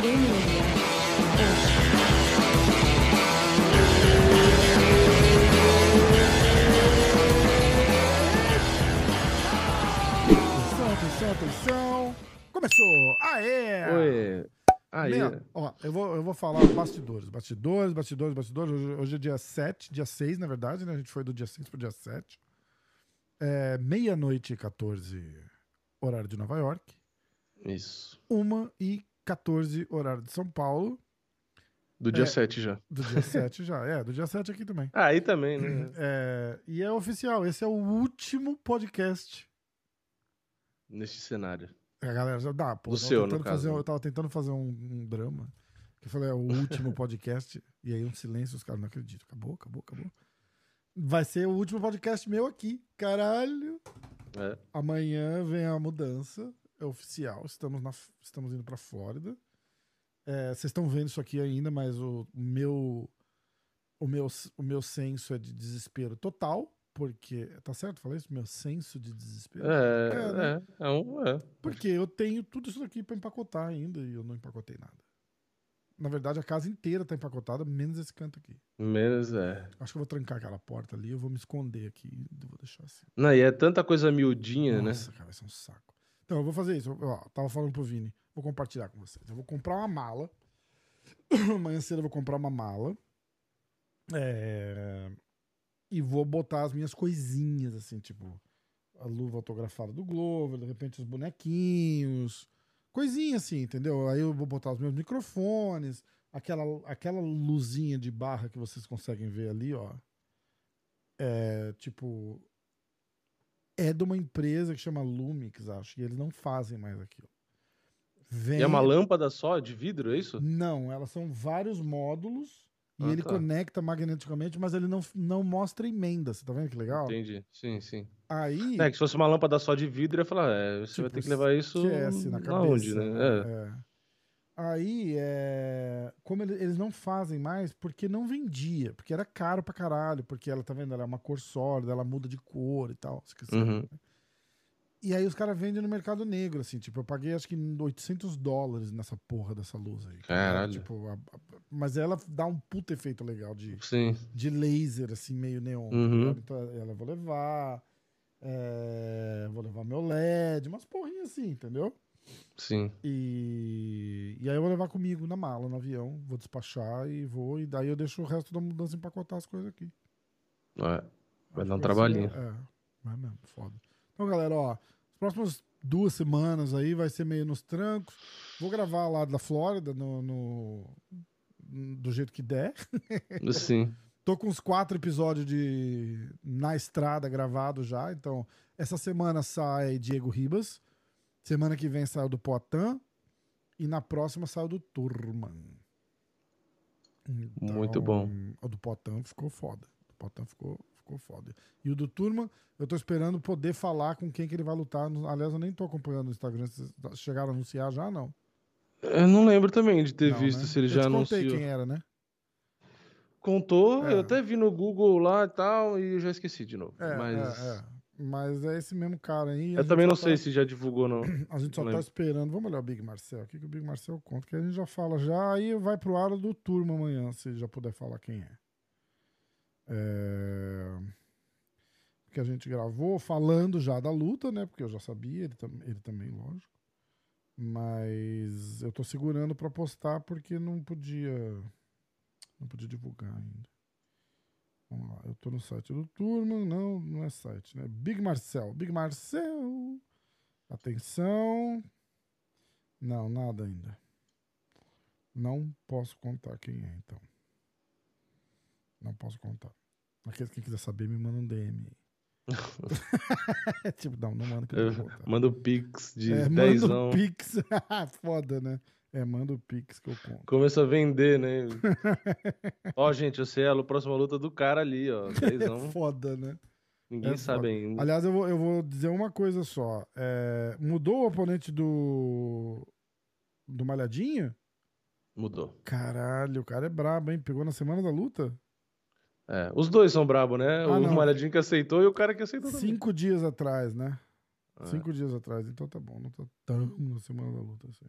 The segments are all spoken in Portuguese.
Atenção, atenção, atenção. Começou! Aê! Oi. Aí. Meu, ó, eu vou, eu vou falar bastidores. Bastidores, bastidores, bastidores. Hoje, hoje é dia 7, dia 6, na verdade, né? A gente foi do dia 6 pro dia 7. É, Meia-noite e 14, horário de Nova York. Isso. 1 e 14, horário de São Paulo. Do dia É. 7 já. Do dia 7 já. É, do dia 7 aqui também. Ah, aí também, né? É, e é oficial, esse é o último podcast. Neste cenário. É, galera, já dá, pô. Do eu tava seu, no tentando caso, fazer- né? Eu tava tentando fazer um, um drama. Que eu falei, é o último podcast. e aí um silêncio, os caras não acreditam. Acabou, acabou, acabou. Vai ser o último podcast meu aqui. Caralho. É. Amanhã vem a mudança. É oficial. Estamos, na, estamos indo pra Flórida. É, Vocês estão vendo isso aqui ainda, mas o meu, o meu o meu senso é de desespero total. Porque. Tá certo? Falei isso? Meu senso de desespero. É, É, né? é, é um, é. Porque eu tenho tudo isso daqui pra empacotar ainda e eu não empacotei nada. Na verdade, a casa inteira tá empacotada, menos esse canto aqui. Menos é. Acho que eu vou trancar aquela porta ali, eu vou me esconder aqui vou deixar assim. Não, e é tanta coisa miudinha, Nossa, cara, vai ser um saco. Então, eu vou fazer isso. Ó, tava falando pro Vini, vou compartilhar com vocês. Eu vou comprar uma mala. Amanhã cedo eu vou comprar uma mala. É, E vou botar as minhas coisinhas, assim, tipo, a luva autografada do Glover, de repente os bonequinhos. Coisinha assim, entendeu? Aí eu vou botar os meus microfones, aquela, aquela luzinha de barra que vocês conseguem ver ali, ó. É, tipo, é de uma empresa que chama Lumix, acho, e eles não fazem mais aquilo. Vem... E é uma lâmpada só de vidro, é isso? Não, elas são vários módulos e Ah, ele tá. conecta magneticamente, mas ele não, não mostra emenda. Você tá vendo que legal? Entendi. Sim, sim. Aí. É que se fosse uma lâmpada só de vidro, eu ia falar, é, você vai tipo, ter que levar isso esquece na cabeça. onde, né? É. É. Aí, é... como ele- eles não fazem mais, porque não vendia, porque era caro pra caralho, porque ela, tá vendo, ela é uma cor sólida, ela muda de cor e tal. Uhum. né? E aí os caras vendem no mercado negro, assim, tipo, eu paguei acho que 800 dólares nessa porra dessa luz aí. Caralho. Tipo, a- a- mas ela dá um puta efeito legal de, Sim. de laser, assim, meio neon. tá Uhum. Então ela vou levar. é, vou levar meu LED, umas porrinhas assim, entendeu? Sim. E, e aí eu vou levar comigo na mala, no avião, vou despachar e vou, e daí eu deixo o resto da mudança empacotar as coisas aqui. É. Vai dar um vai trabalhinho. ser- É, vai mesmo, foda. Então, galera, ó, as próximas duas semanas aí vai ser meio nos trancos. Vou gravar lá da Flórida, no, no- do jeito que der. Sim. Tô com uns quatro episódios de Na Estrada gravado já. Então, essa semana sai Diego Ribas. Semana que vem sai o do Poitin. E na próxima sai o do Turman. Então, Muito bom. O do Poitin ficou foda. O Poitin ficou, ficou foda. E o do Turman, eu tô esperando poder falar com quem que ele vai lutar. Aliás, eu nem tô acompanhando no Instagram. Vocês chegaram a anunciar já? Não. Eu não lembro também de ter Não, visto né? se ele eu já te contei anunciou. quem era, né? Contou, É. eu até vi no Google lá e tal, e eu já esqueci de novo. É, Mas é, é. Mas é esse mesmo cara aí. eu também não tá- sei se já divulgou, não. A gente só Não tá lembro. esperando. Vamos olhar o Big Marcel aqui, que o Big Marcel conta, que a gente já fala já, aí vai pro ar do turma amanhã, se já puder falar quem é. É... Que a gente gravou falando já da luta, né? Porque eu já sabia, ele, tam- ele também, lógico. Mas eu tô segurando pra postar porque não podia. Não podia divulgar ainda. Vamos lá, eu tô no site do Turma, não, não é site, né? Big Marcel, Big Marcel. Atenção. Não, nada ainda. Não posso contar quem é, então. Não posso contar. Aquele que quiser saber, me manda um DM aí. tipo, não, não manda que eu Eu vou botar. mando pix de É, manda dezão. o Pix. Foda, né? É, manda o Pix que eu conto. Começa a vender, né? Ó, gente, eu sei a próxima luta do cara ali, ó. Dezão. Foda, né? Ninguém É sabe foda. ainda. Aliás, eu vou, eu vou dizer uma coisa só. É, mudou o oponente do. Do Malhadinho? Mudou. Caralho, o cara é brabo, hein? Pegou na semana da luta? É, os dois são brabo, né? Ah, o não. Malhadinho que aceitou e o cara que aceitou também. Cinco dias atrás, né? É. Cinco dias atrás, então tá bom, não tá tão na semana da luta assim.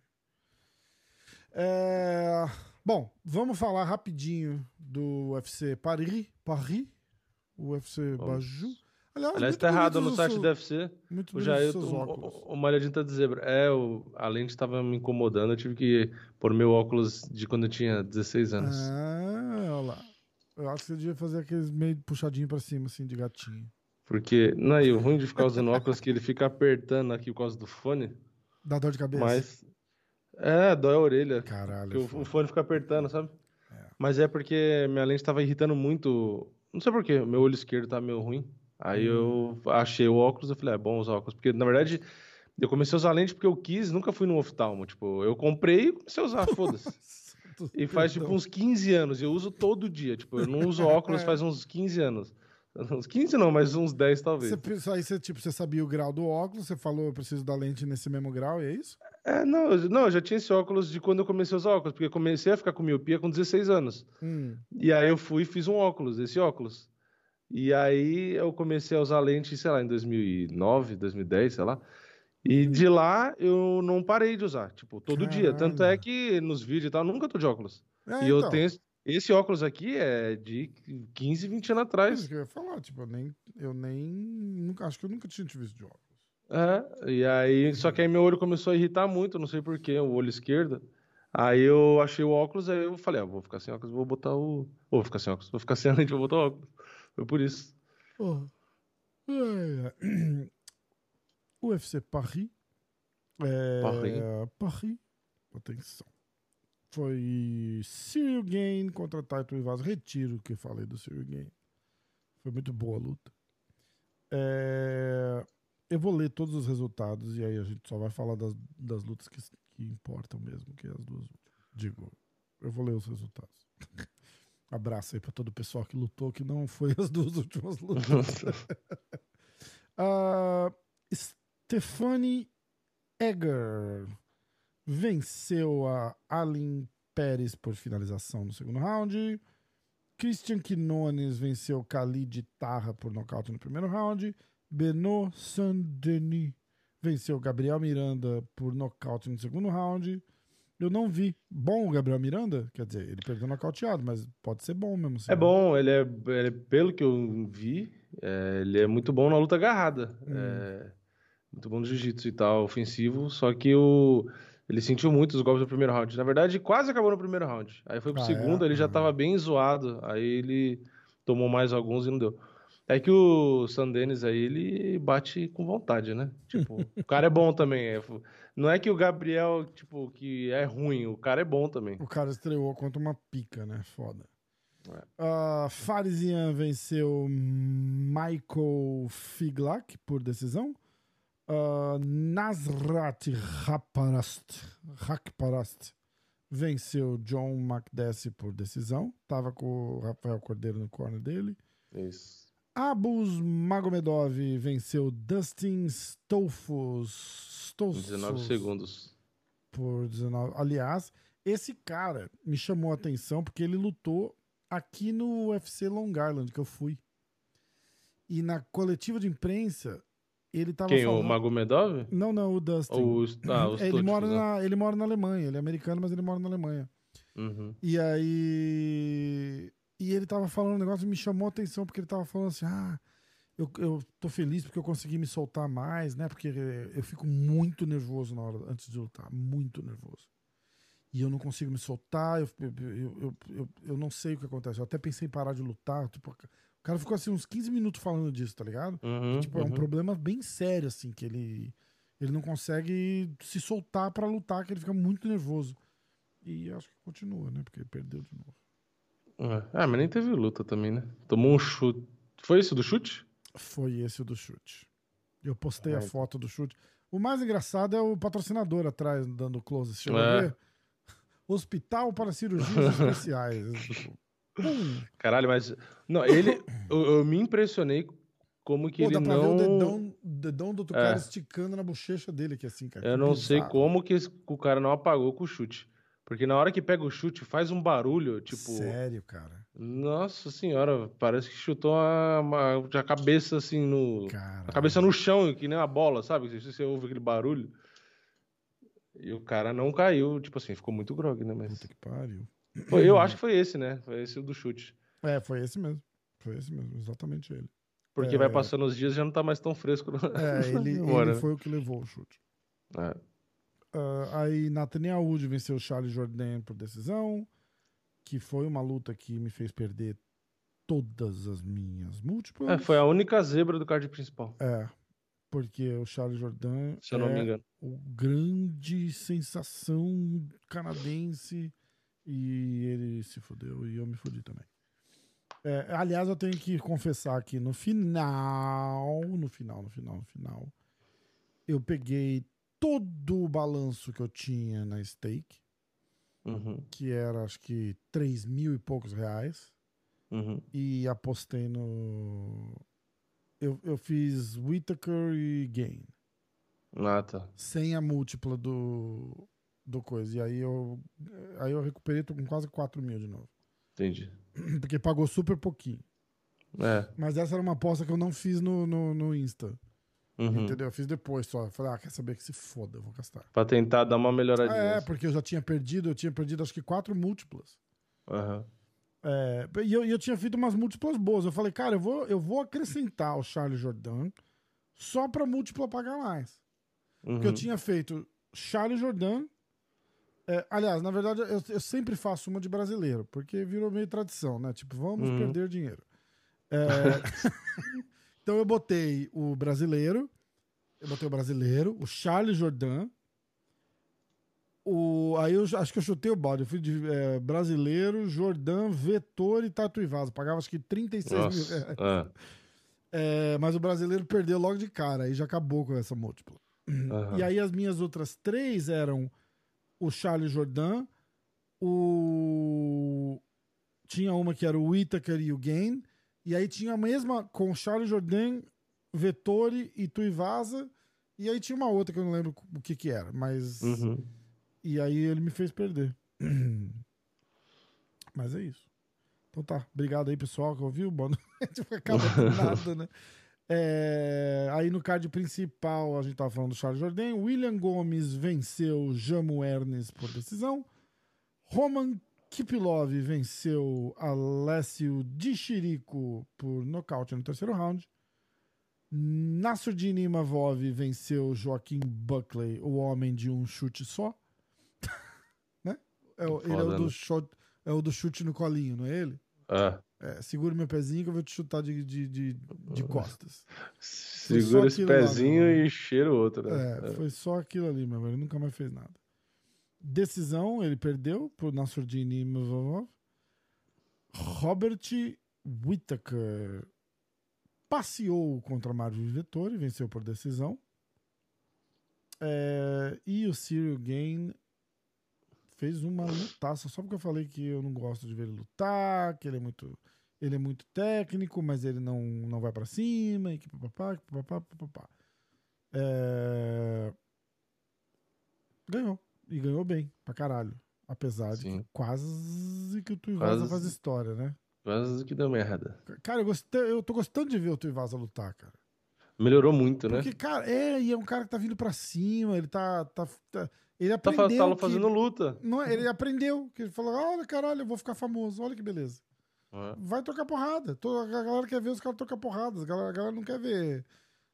É, Bom, vamos falar rapidinho do UFC Paris, Paris, o UFC Vamos. Baju. Aliás, Aliás, tá errado no site seus- do UFC. Muito O Jair, seus o, óculos. o, o Malhadinho tá de zebra. É, o, a lente tava me incomodando. Eu tive que pôr meu óculos de quando eu tinha 16 anos. Ah, olha lá. Eu acho que você devia fazer aqueles meio puxadinho pra cima, assim, de gatinho. Porque, não, e o ruim de ficar usando óculos é que ele fica apertando aqui por causa do fone. Dá dor de cabeça. Mas. É, dói a orelha. Caralho. Porque o, o fone fica apertando, sabe? É. Mas é porque minha lente tava irritando muito. Não sei por quê, meu olho esquerdo tá meio ruim. Aí eu Hum. achei o óculos e falei, é bom usar óculos. Porque, na verdade, eu comecei a usar lente porque eu quis, nunca fui no oftalmo. Tipo, eu comprei e comecei a usar, foda-se. E faz tipo Perdão. uns 15 anos, e eu uso todo dia. Tipo, eu não uso óculos faz uns 15 anos. Uns 15 não, mas uns 10 talvez. Você, aí você, tipo, você sabia o grau do óculos, você falou, eu preciso da lente nesse mesmo grau, e é isso? É, não, eu- não, eu já tinha esse óculos de quando eu comecei a usar óculos, porque eu comecei a ficar com miopia com 16 anos. Hum. E aí eu fui e fiz um óculos, esse óculos. E aí eu comecei a usar lente, sei lá, em 2009, 2010, sei lá. E de lá eu não parei de usar, tipo, todo dia. Tanto é Caralho. que nos vídeos e tal, eu nunca tô de óculos. É, e eu então, tenho. Esse- óculos aqui é de 15, 20 anos atrás. que eu ia falar, tipo, eu nem, eu nem, nunca, acho que eu nunca tinha te visto de óculos. É, e aí, só que aí meu olho começou a irritar muito, não sei porquê, o olho esquerdo. Aí eu achei o óculos, aí eu falei, ah, vou ficar sem óculos, vou botar o. Vou ficar sem óculos, vou ficar sem lente, vou botar o óculos. Foi por isso. Ai, ai. UFC Paris. É, Paris. Paris. Atenção. Foi Cyril Gain contra Taito Ivasa. Retiro o que falei do Cyril Gain. Foi muito boa a luta. É, eu vou ler todos os resultados e aí a gente só vai falar das, das lutas que, que importam mesmo, que é as duas últimas. Digo, eu vou ler os resultados. Abraço aí pra todo o pessoal que lutou, que não foi as duas últimas lutas. Stephanie Egger venceu a Alin Pérez por finalização no segundo round. Christian Quinones venceu Khalid Tarra por nocaute no primeiro round. Benoit Saint-Denis venceu Gabriel Miranda por nocaute no segundo round. Eu não vi. Bom o Gabriel Miranda? Quer dizer, ele perdeu nocauteado, mas pode ser bom mesmo. assim, É bom, ele é, ele é- pelo que eu vi, é, ele é muito bom na luta agarrada. Hum. É, muito bom no jiu-jitsu e tal, ofensivo. Só que o, ele sentiu muito os golpes do primeiro round. Na verdade, quase acabou no primeiro round. Aí foi pro Ah, segundo, é? ele já Uhum. tava bem zoado. Aí ele tomou mais alguns e não deu. É que o Sandenis aí, ele bate com vontade, né? Tipo, o cara é bom também. é- não é que o Gabriel, tipo, que é ruim, o cara é bom também. O cara estreou contra uma pica, né? Foda. É. Ah, Farisian venceu Michael Figlak por decisão. Nasrat Rakparast venceu John McDessie por decisão. Tava com o Rafael Cordeiro no corner dele. Isso. Abus Magomedov venceu Dustin Stolfos. Stolfos 19 segundos. por 19. Aliás, esse cara me chamou a atenção porque ele lutou aqui no UFC Long Island, que eu fui. E na coletiva de imprensa, ele tava Quem? falando... O Magomedov? Não, não, o Dustin. Os, ah, os ele, mora né? na, ele mora na Alemanha. Ele é americano, mas ele mora na Alemanha. Uhum. E aí. E ele tava falando um negócio que me chamou a atenção, porque ele tava falando assim: ah, eu, eu tô feliz porque eu consegui me soltar mais, né? Porque eu fico muito nervoso na hora antes de lutar, muito nervoso. E eu não consigo me soltar, eu, eu, eu, eu não sei o que acontece. Eu até pensei em parar de lutar. Tipo, o cara ficou assim uns 15 minutos falando disso, tá ligado? Uhum, Tipo, é um uhum. problema bem sério, assim, que ele, ele não consegue se soltar pra lutar, que ele fica muito nervoso. E acho que continua, né? Porque ele perdeu de novo. É. Ah, mas nem teve luta também, né? Tomou um chute. Foi isso do chute? Foi esse o do chute. Eu postei a foto do chute. O mais engraçado é o patrocinador atrás, dando close. Você chegou a É. Hospital para cirurgias especiais. Caralho, mas. Não, ele. eu, eu me impressionei como que Pô, ele dá pra não. ver o dedão, dedão do outro É. cara esticando na bochecha dele aqui, assim, cara. Eu não sei bizarro. como que esse- o cara não apagou com o chute. Porque na hora que pega o chute, faz um barulho, tipo. Sério, cara. Nossa senhora, parece que chutou a, uma- a cabeça assim no. Cara. A cabeça no chão, que nem uma bola, sabe? Você, você ouve aquele barulho. E o cara não caiu, tipo assim, ficou muito grog, né? Mas. Puta que pariu. Foi- eu acho que foi esse, né? Foi esse o do chute. É, foi esse mesmo. Foi esse mesmo, exatamente ele. Porque É. vai passando os dias já não tá mais tão fresco. É, ele, ele né? foi o que levou o chute. É. Ah, aí Nathaniel Wood venceu o Charles Jordan por decisão, que foi uma luta que me fez perder todas as minhas múltiplas. É, foi a única zebra do card principal, É, porque o Charles Jordan se eu não me é engano. o grande sensação canadense e ele se fodeu e eu me fodi também. É, aliás, eu tenho que confessar que no final, no final, no final, no final, eu peguei todo o balanço que eu tinha na stake, Uhum, que era acho que 3 mil e poucos reais, uhum. e apostei no. Eu, eu fiz Whittaker e Gain. Ah, tá. sem a múltipla do, do coisa. E aí eu, aí eu recuperei, tô com quase 4 mil de novo. Entendi. Porque pagou super pouquinho. É. Mas essa era uma aposta que eu não fiz no, no, no Insta. Uhum. Entendeu? Eu fiz depois só. Eu Falei, ah, quer saber que se foda, eu vou gastar. Pra tentar dar uma melhoradinha. É, porque eu já tinha perdido, eu tinha perdido acho que quatro múltiplas. Aham. É, e eu, eu tinha feito umas múltiplas boas. Eu falei, cara, eu vou, eu vou acrescentar o Charles Jordan só pra múltipla pagar mais. Porque eu Uhum. tinha feito Charles Jordan. É, aliás, na verdade, eu, eu sempre faço uma de brasileiro, porque virou meio tradição, né? Tipo, vamos Uhum. perder dinheiro. É, então eu botei o brasileiro, eu botei o brasileiro, o Charles Jordan. O, aí eu acho que eu chutei o balde. Eu fui de é, brasileiro, Jordan, Vetor e Tatuivasa. Pagava acho que 36 mil. Nossa. reais. É. É, mas o brasileiro perdeu logo de cara, aí já acabou com essa múltipla. Aham. E aí as minhas outras três eram o Charles Jordan, o. Tinha uma que era o Whittaker e o Gain. E aí tinha a mesma com o Charles Jordan, Vettori e Tuivasa. E aí tinha uma outra que eu não lembro o que que era. Mas. Uhum. E aí ele me fez perder. Mas é isso. Então tá. Obrigado aí, pessoal, que ouviu. Boa noite. Acaba do nada, né? É, aí no card principal, a gente tava falando do Charles Jordan. William Gomes venceu Jamo Ernest por decisão. Roman Kipilov venceu Alessio Dishirico por nocaute no terceiro round. Nasruddin Imavov venceu Joaquim Buckley, o homem de um chute só. né? É, ele é o, do né? shot, é o do chute no colinho, não é ele? É. É, segura meu pezinho que eu vou te chutar de, de, de, de costas. Segura esse lá, pezinho meu. e cheira o outro, né? É, foi só aquilo ali, meu. Ele nunca mais fez nada. Decisão, ele perdeu pro Nasruddin Imavov. Robert Whittaker passeou contra Marvin Vettori, venceu por decisão. É, e o Cyril Gain fez uma lutaça, só porque eu falei que eu não gosto de ver ele lutar, que ele é muito, ele é muito técnico, mas ele não, não vai pra cima, e que papapá, que papapá, papapá. É, Ganhou. E ganhou bem, pra caralho. Apesar de Sim. que quase que o Tuivasa Quase. faz história, né? Quase que deu merda. Cara, eu, gostei, eu tô gostando de ver o Tuivasa lutar, cara. Melhorou muito, né? Porque, cara, é, e é um cara que tá vindo pra cima, ele tá. tá, tá- ele Tá, aprendeu. tá que- fazendo luta. não, é, ele aprendeu. Que ele falou: olha, caralho, eu vou ficar famoso, olha que beleza. É. Vai trocar porrada. A galera quer ver os caras trocar porrada. A galera, a galera não quer ver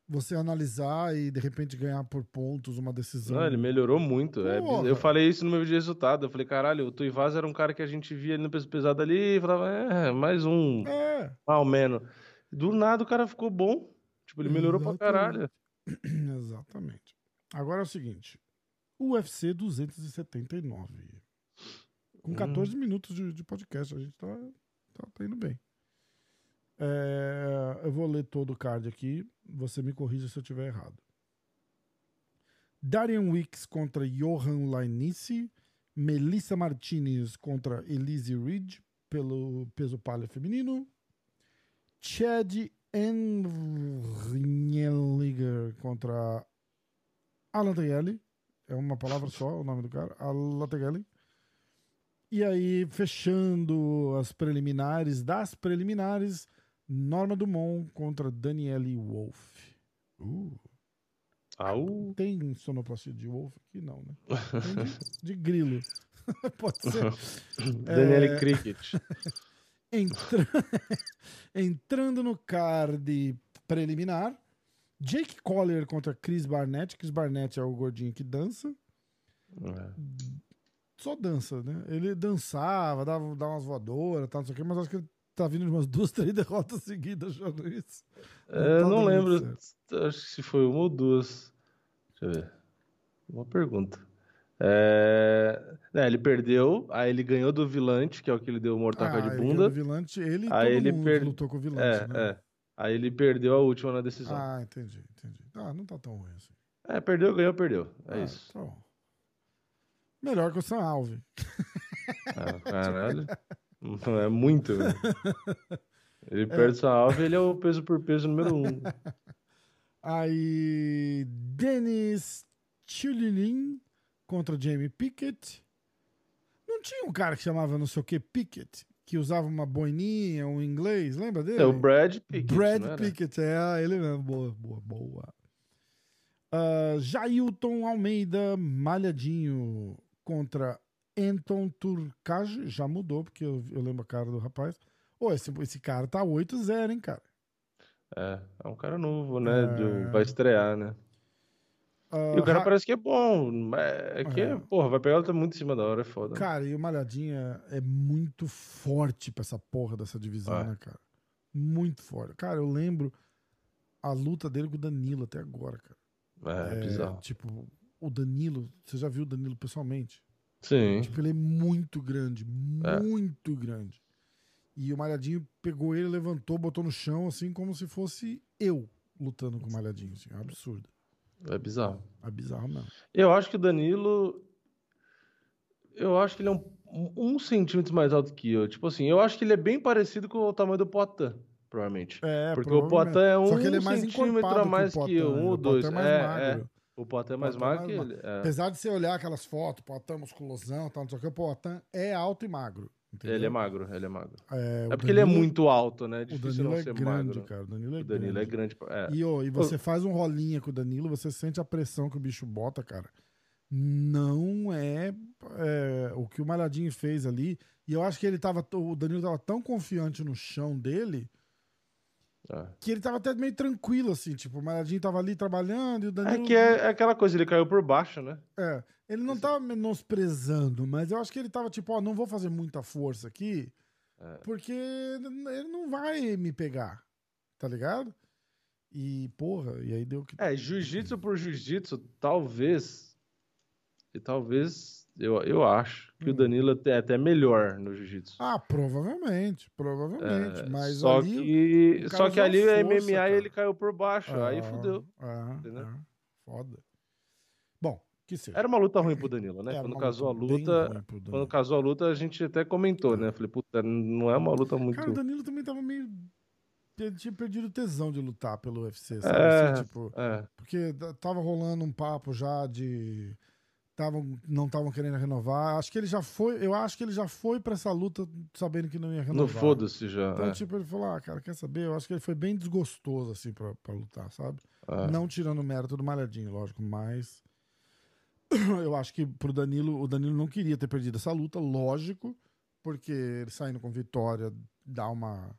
você analisar e de repente ganhar por pontos uma decisão. Não, ele melhorou muito. é eu falei isso no meu vídeo de resultado. Eu falei, caralho, o Tuivaz era um cara que a gente via ali no peso pesado ali e falava, é, mais um, É. mal menos. Do nada o cara ficou bom. Tipo, ele melhorou pra Exatamente. caralho. Exatamente. Agora é o seguinte: UFC 279. Com Hum. 14 minutos de, de podcast, a gente tá, tá, tá indo bem. É, eu vou ler todo o card aqui. Você me corrija se eu estiver errado. Darian Wicks contra Johan Lainice. Melissa Martinez contra Elise Reed pelo peso palha feminino. Chad Enrieliger contra Alan Tegelli. É uma palavra só o nome do cara. Alan Tegelli. E aí, fechando as preliminares das preliminares, Norma Dumont contra Danielle Wolf. Uh. Au. Tem sonoplastia de Wolf aqui? Não, né? Tem de, de grilo. Pode ser. Daniele É. Cricket. Entra- Entrando no card preliminar, Jake Collier contra Chris Barnett. Chris Barnett é o gordinho que dança. É. Só dança, né? Ele dançava, dava, dava umas voadoras, tal, não sei o quê, mas acho que ele tá vindo de umas duas, três derrotas seguidas achando isso. É, tá não lembro. Acho que se foi uma ou duas. Deixa eu ver. Uma pergunta. É, né, ele perdeu, aí ele ganhou do Vilante, que é o que ele deu o mortaca de ele bunda. o Vilante, ele Aí todo ele mundo per- lutou com o Vilante, É, né? É. Aí ele perdeu a última na decisão. Ah, entendi, entendi. Ah, não tá tão ruim assim. É, perdeu, ganhou, perdeu. É Ah, isso. tá bom. Melhor que o Sam Alve. Ah, caralho. É muito, velho. Ele perde sua alva ele é o peso por peso número um. Aí, Dennis Chulilin contra Jamie Pickett. Não tinha um cara que chamava não sei o que Pickett, que usava uma boininha, um inglês, lembra dele? É o Brad Pickett, Brad? Pickett, é, ele mesmo. Boa, boa, boa. Uh, Jailton Almeida, malhadinho, contra Anton Turcage. Já mudou, porque eu, eu lembro a cara do rapaz. Ô, esse, esse cara tá 8-0, hein, cara? É, é um cara novo, né? É. vai estrear, né? Uh, E o cara Ra- parece que é bom. mas É que, É. porra, vai pegar ela tá muito em cima da hora, é foda. Cara, e o Malhadinha é muito forte pra essa porra dessa divisão, É. né, cara? Muito forte. Cara, eu lembro a luta dele com o Danilo até agora, cara. É, bizarro. Tipo, o Danilo, você já viu o Danilo pessoalmente? Sim. Tipo, ele é muito grande, É. muito grande. E o Malhadinho pegou ele, levantou, botou no chão, assim, como se fosse eu lutando com o Malhadinho. Assim, é um absurdo. É bizarro. É bizarro mesmo. Eu acho que o Danilo. Eu acho que ele é um, um, centímetro mais alto que eu. Tipo assim, eu acho que ele é bem parecido com o tamanho do Poitin, provavelmente. É, Porque o. Poitin é um Só que ele é mais centímetro a mais que eu, um ou o Poitin dois. é mais É, magro. é. O Poitin é mais Poitin é magro que mais ele. é. Apesar de você olhar aquelas fotos, Poitin musculosão, tal, não sei o que, o Poitin é alto e magro. Entendeu? Ele é magro, ele é magro. É, É porque ele é Danilo- muito alto, né? É O difícil Danilo não é ser grande, magro. cara. O Danilo é O Danilo é grande. grande. É. E, ô, e você faz um rolinha com o Danilo, você sente a pressão que o bicho bota, cara. Não é, é, o que o Malhadinho fez ali. E eu acho que ele tava. O Danilo tava tão confiante no chão dele É. que ele tava até meio tranquilo, assim. Tipo, o Malhadinho tava ali trabalhando e o É Danilo. que é, é aquela coisa, ele caiu por baixo, né? É, ele não tava menosprezando, mas eu acho que ele tava tipo, ó, não vou fazer muita força aqui, É. porque ele não vai me pegar, tá ligado? E, porra, e aí deu que. É, jiu-jitsu por jiu-jitsu, talvez. E talvez, eu, eu acho que o Hum. Danilo é até melhor no jiu-jitsu. Ah, provavelmente, provavelmente. É, mas só ali. que, o só que ali força, é MMA cara. ele caiu por baixo. aí Ah, fudeu. ah, entendeu? ah, foda. Bom, que seja. Era uma luta ruim pro Danilo, né? Era Quando casou a luta. Quando casou a luta, a gente até comentou, né? Falei, puta, não é uma luta muito. Cara, o Danilo também tava meio. Ele tinha perdido o tesão de lutar pelo UFC, sabe? É, Assim, tipo, é, Porque tava rolando um papo já de. Tavam, não estavam querendo renovar. Acho que ele já foi. Eu acho que ele já foi pra essa luta sabendo que não ia no renovar. foda-se já. Então, é, tipo, ele falou: ah, cara, quer saber? Eu acho que ele foi bem desgostoso, assim, pra lutar, sabe? é. Não tirando o mérito do Malhadinho, lógico, mas. Eu acho que pro Danilo, o Danilo não queria ter perdido essa luta, lógico, porque ele saindo com vitória dá uma,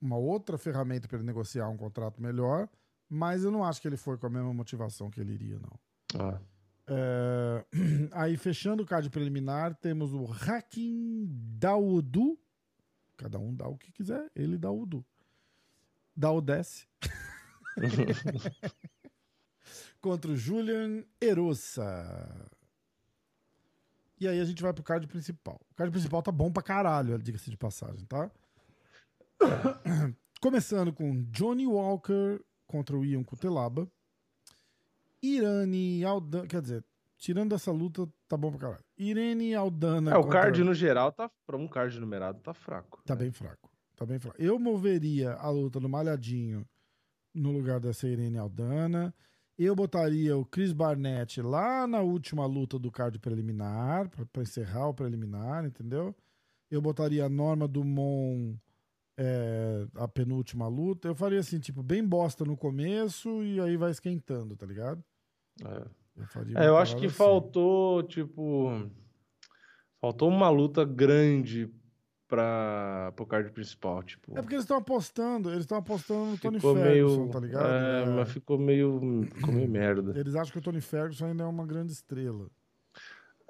uma outra ferramenta para ele negociar um contrato melhor, mas eu não acho que ele foi com a mesma motivação que ele iria, não. Ah. É, Aí, fechando o card preliminar, temos o Hakim Daudu. Cada um dá o que quiser, ele dá o Du. Daudesse. Contra o Julian Erossa. E aí a gente vai pro card principal. O card principal tá bom pra caralho, diga-se de passagem, tá? Começando com Johnny Walker contra o Ian Cutelaba. Irani Aldana. Quer dizer, tirando essa luta, tá bom pra caralho. Irene Aldana. É, o contra- card no geral, tá, pra um card numerado, tá fraco. Tá né? bem fraco. Tá bem fraco. Eu moveria a luta do Malhadinho no lugar dessa Irene Aldana. Eu botaria o Chris Barnett lá na última luta do card preliminar, pra encerrar o preliminar, entendeu? Eu botaria a Norma Dumont é, a penúltima luta. Eu faria assim, tipo, bem bosta no começo e aí vai esquentando, tá ligado? É. Eu, É, eu acho que assim. faltou, tipo. Faltou uma luta grande pra, pro card principal, tipo. É porque eles estão apostando, eles estão apostando no Tony ficou Ferguson, meio. tá ligado? É, É. mas ficou meio. Ficou meio merda. Eles acham que o Tony Ferguson ainda é uma grande estrela.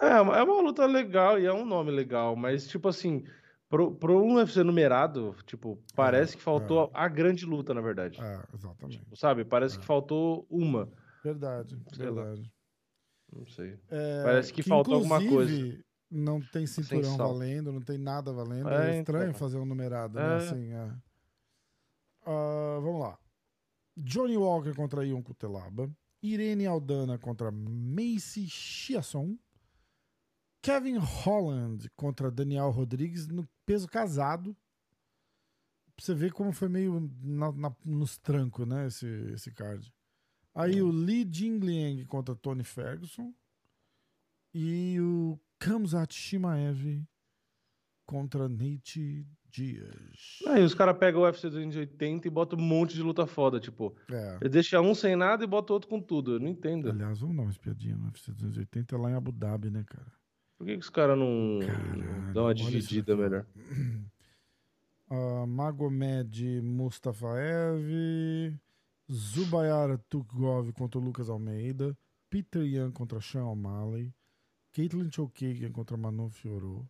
É, é uma luta legal e é um nome legal, mas, tipo assim, pro, pro um UFC numerado, tipo, parece que faltou a grande luta, na verdade. É, exatamente. Sabe? Parece que faltou uma. Verdade, Sei lá. verdade. Não sei. É, Parece que faltou alguma inclusive, Não tem cinturão valendo, não tem nada valendo. É, É, estranho então. fazer um numerado, É. né? Assim, é. Ah, vamos lá. Johnny Walker contra Ion Cutelaba. Irene Aldana contra Macy Chiasson. Kevin Holland contra Daniel Rodrigues no peso casado. Pra você ver como foi meio na- na- nos trancos, né? Esse, esse card. Aí o Lee Jingliang contra Tony Ferguson. E o Kamzat Shimaev contra Nate Diaz. Aí os caras pegam o UFC 280 e botam um monte de luta foda, tipo. É. Ele deixa um sem nada e bota outro com tudo. Eu não entendo. Aliás, vamos dar uma espiadinha no UFC 280 lá em Abu Dhabi, né, cara? Por que, que os caras não Caralho, dão uma dividida melhor? Ah, Magomed Mustafaev, Zubayara Tukgov contra o Lucas Almeida, Peter Yan contra Sean O'Malley, Caitlin Chokadian contra Manu Fiorot,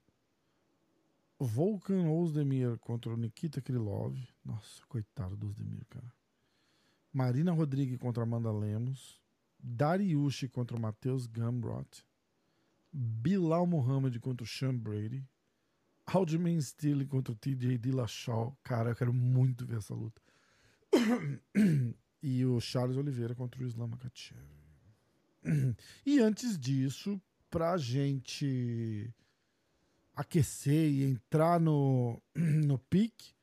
Volkan Ozdemir contra Nikita Krylov. Nossa, coitado do Ozdemir, cara. Marina Rodrigues contra Amanda Lemos, Dariushi contra o Matheus Gamrot, Bilal Muhammad contra o Sean Brady, Aljamain Steele contra o TJ Dillashaw. Cara, eu quero muito ver essa luta. e o Charles Oliveira contra o Islam Makhachev. e antes disso, pra gente aquecer e entrar no, no pique,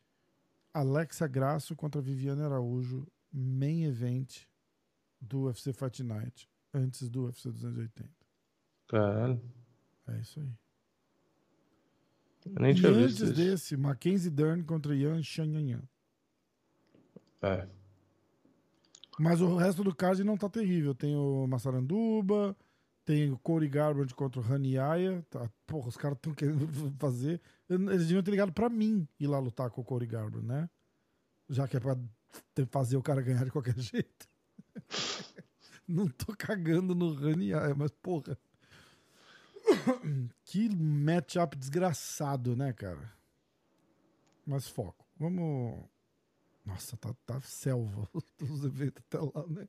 Alexa Grasso contra Viviane Araújo, main event do UFC Fight Night, antes do UFC 280. Caralho. É isso aí. Eu nem e tinha antes visto isso. desse, Mackenzie Dern contra Yan Shanyanyan. É. Mas o resto do card não tá terrível. Tem o Massaranduba, tem o Corey Garbrandt contra o Raniaya. Tá, porra, os caras estão querendo fazer. Eles deviam ter ligado pra mim ir lá lutar com o Corey Garbrandt, né? Já que é pra fazer o cara ganhar de qualquer jeito. não tô cagando no Raniaya, mas porra. que matchup desgraçado, né, cara? Mas foco. Vamos. Nossa, tá, tá selva os eventos até lá, né?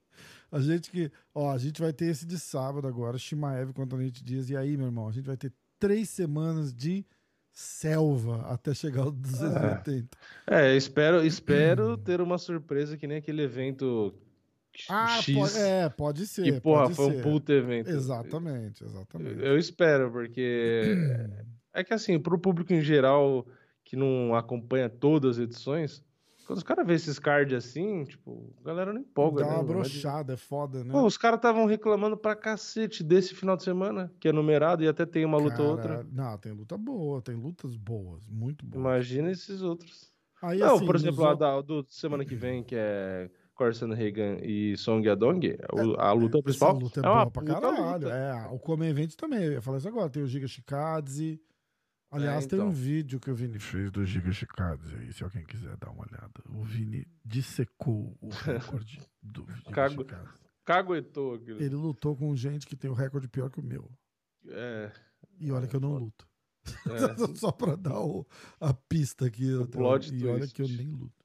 A gente que. Ó, a gente vai ter esse de sábado agora, Shimaev contra a Nate Dias. E aí, meu irmão, a gente vai ter três semanas de selva até chegar ao 280. É, espero, Hum. espero ter uma surpresa que nem aquele evento Ah, X. pode, é, pode ser. que, porra, foi ser. um puto evento. Exatamente, exatamente. Eu espero, porque é que assim, pro público em geral que não acompanha todas as edições, quando os caras vêem esses cards assim, tipo, a galera não empolga, Dá né? uma é brochada, é foda, né? Pô, os caras estavam reclamando pra cacete desse final de semana, que é numerado e até tem uma luta ou outra. Não, tem luta boa, tem lutas boas, muito boas. Imagina esses outros. Aí, não, assim, por exemplo, a da, do semana que vem, que é Corson Reagan e Song Yadong, o- a luta principal. Essa luta é, é uma pra caralho. luta. É, o Come Event também, eu ia falar isso agora. Tem o Giga Shikadze. Aliás, É, tem um então. vídeo que o Vini fez do Giga Shikadze aí, se alguém quiser dar uma olhada. O Vini dissecou o recorde do Giga Cago- Shikadze. Caguetou aquilo. Ele lutou com gente que tem o recorde pior que o meu. É, E olha que eu não foda. luto. é. Só pra dar o- a pista aqui. eu- plot e olha que eu nem luto.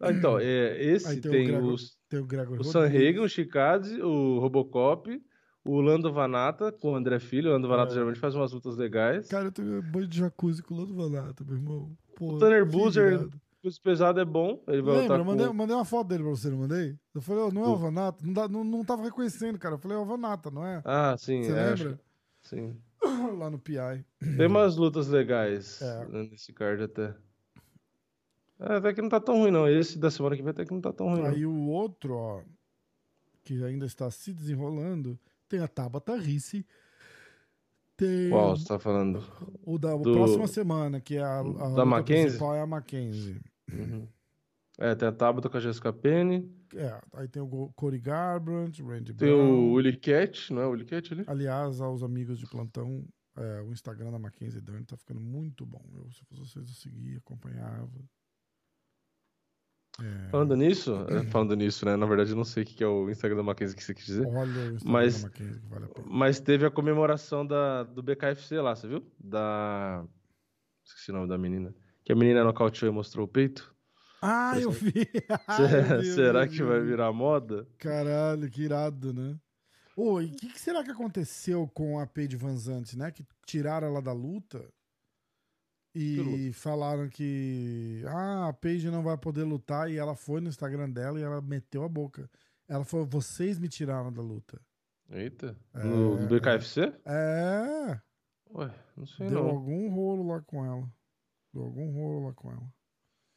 Ah, então, é, esse tem tem, o Gregor- os, Tem o Gregor o Sanhagen, o Chikadze, o Robocop, o Lando Vanata com o André Filho. O Lando Vanata É. geralmente faz umas lutas legais. Cara, eu tenho banho de jacuzzi com o Lando Vanata, meu irmão. Pô, O Tanner Boozer- peso pesado é bom. Ele vai Lembra? Eu mandei, com... mandei uma foto dele pra você, não mandei? Eu falei, ó, não é o Alvanata? Não, dá- não, não tava reconhecendo, cara. Eu falei, é o Alvanata, não é? Ah, sim. Você é, lembra? que- Sim. Lá no PI. Tem umas lutas legais É. nesse card até. É, até que não tá tão ruim, não. Esse da semana que vem até que não tá tão ruim, não. Aí o outro, ó, que ainda está se desenrolando, tem a Tabata Risse. Tem Qual você tá falando? o da Do- próxima semana, que é a, a luta Mackenzie? principal é a Mackenzie. Uhum. É, tem a Tabata com a Jessica Penny. É, aí tem o Cody Garbrandt, Randy Tem Brown. o Willie Cat, não é o Willie Cat ali? Aliás, aos amigos de plantão, é, o Instagram da Mackenzie Dern tá ficando muito bom. Eu, se fosse vocês, eu seguia, acompanhava. É, Falando nisso, é, falando nisso, né? Na verdade, eu não sei o que é o Instagram da Mackenzie que você quis dizer. olha o Instagram mas- da Mackenzie que vale a pena. Mas teve a comemoração da, do BKFC lá, você viu? Da. Esqueci o nome da menina. Que a menina nocauteou e mostrou o peito. Ah, eu vi! Será, eu vi, será vi, que vai vi. virar moda? Caralho, que irado, né? Ô, e o que, que será que aconteceu com a Paige Van Zandt, né? Que tiraram ela da luta E falaram que ah, a Paige não vai poder lutar e ela foi no Instagram dela e ela meteu a boca. Ela falou, vocês me tiraram da luta. Eita. É, No, no BKFC? É, Ué, não sei deu não. algum rolo lá com ela. Deu algum rolo lá com ela.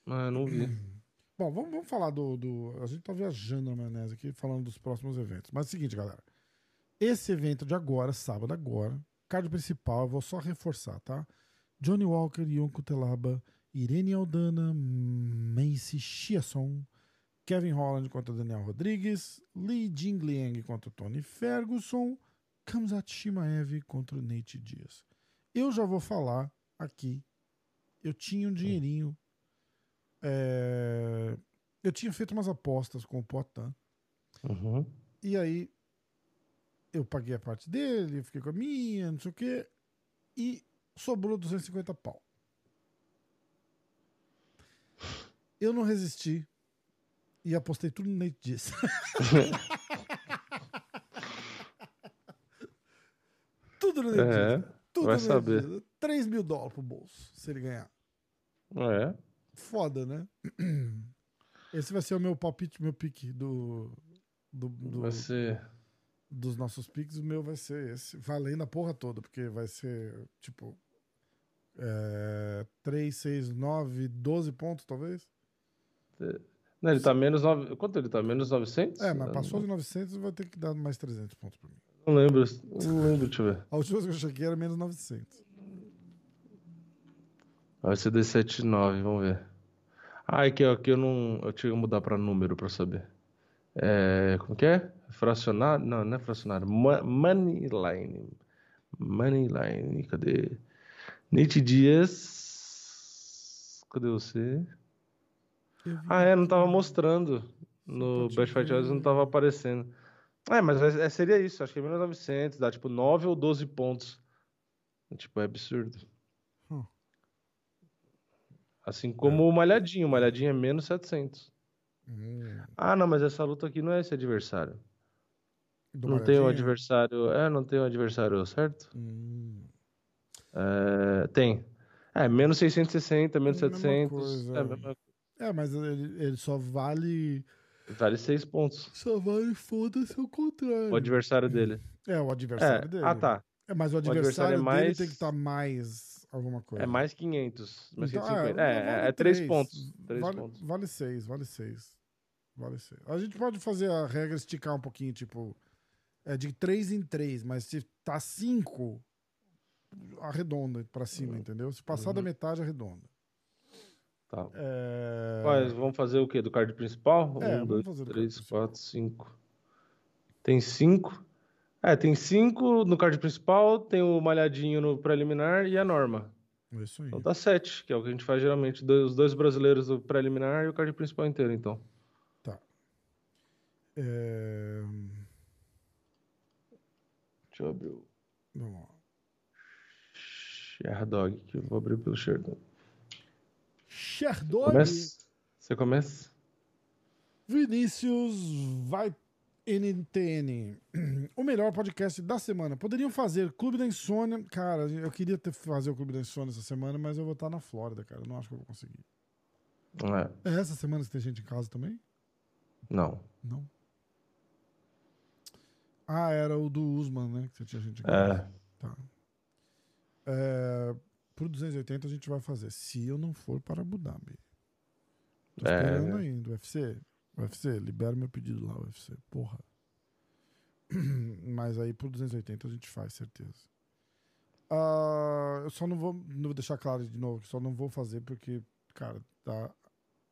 Ah, não vi. Bom, vamos, vamos falar do, do. A gente tá viajando na maionese aqui, falando dos próximos eventos. Mas é o seguinte, galera. Esse evento de agora, sábado agora, card principal, eu vou só reforçar, tá? Johnny Walker, Yonko Telaba, Irene Aldana, Macy Chiasson, Kevin Holland contra Daniel Rodrigues, Lee Jingliang contra Tony Ferguson, Kamzat Shimaev contra Nate Diaz. Eu já vou falar aqui. Eu tinha um dinheirinho. é, eu tinha feito umas apostas com o Potan. Uhum. E aí eu paguei a parte dele, fiquei com a minha, não sei o quê. E sobrou 250 pau. Eu não resisti e apostei tudo no Nate Diaz. tudo no Nate É. Tudo vai no Nate saber. Diaz. 3 mil dólares pro bolso, se ele ganhar. É. Foda, né? Esse vai ser o meu palpite, meu pique do, do, do- Vai ser. dos nossos piques. O meu vai ser esse, valendo a porra toda, porque vai ser tipo é, 3, 6, 9, 12 pontos, talvez. Não, ele tá menos. Nove... Quanto ele tá? Menos 900? É, mas passou de 900 vai ter que dar mais 300 pontos pra mim. Não lembro. Não lembro, deixa eu ver. A última vez que eu cheguei era menos 900. Vai ser D79, vamos ver. Ah, aqui, ó, aqui eu não. Eu tinha que mudar pra número pra saber. É. Como que é? Fracionário? Não, não é fracionário. Moneyline. Moneyline. Cadê? Nate Dias. Cadê você? Ah, é, não tava mostrando. No Pode Best Fight Odds não ver. tava aparecendo. É, mas é- é- seria isso. Acho que é menos 900. Dá tipo 9 ou 12 pontos. Tipo, é absurdo. Hum. Assim como o Malhadinho. O Malhadinho é menos 700. Hum, Ah, não, mas essa luta aqui não é esse adversário. do Não tem um adversário. É, não tem um adversário certo? Hum, É, tem. É, menos 660, menos É a mesma 700. coisa, É, é. mesma- É, mas ele, ele só vale. Vale 6 pontos. Só vale foda-se ao contrário. O adversário dele. É, o É. adversário dele. Ah, tá. É, mas o adversário adversário, é dele mais- tem que estar mais alguma coisa. É mais 500. Mais Então, 150. É, vale é 3 três. pontos. 3 vale, pontos. Vale 6, vale 6. Vale 6. A gente pode fazer a regra esticar um pouquinho, tipo, é de 3 em 3, mas se tá 5, arredonda pra cima, entendeu? Se passar da Uhum. metade, arredonda. Tá. É... Mas vamos fazer o quê? Do card principal? É, um, dois, três, quatro, cinco. Tem cinco. É, tem cinco no card principal, tem o malhadinho no preliminar e a norma. Isso aí. Então dá sete, que é o que a gente faz geralmente. Os dois brasileiros do preliminar e o card principal inteiro, então. É... Deixa eu abrir o Vamos lá. Sherdog, que eu vou abrir pelo Sherdog. Sherdog Começa? Você começa? Vinícius vai NTN. O melhor podcast da semana. Poderiam fazer Clube da Insônia. Cara, eu queria ter fazer o Clube da Insônia essa semana, mas eu vou estar na Flórida, cara. Eu não acho que eu vou conseguir. É. É essa semana que tem gente em casa também? Não. Não. Ah, era o do Usman, né? Que você tinha gente em casa. É. Tá. É, pro 280 a gente vai fazer. Se eu não for para Abu Dhabi. Tô É. esperando ainda. UFC. UFC, libera meu pedido lá, UFC. Porra. Mas aí pro 280 a gente faz, certeza. Ah, eu só não vou, não vou deixar claro de novo, que só não vou fazer porque, cara, tá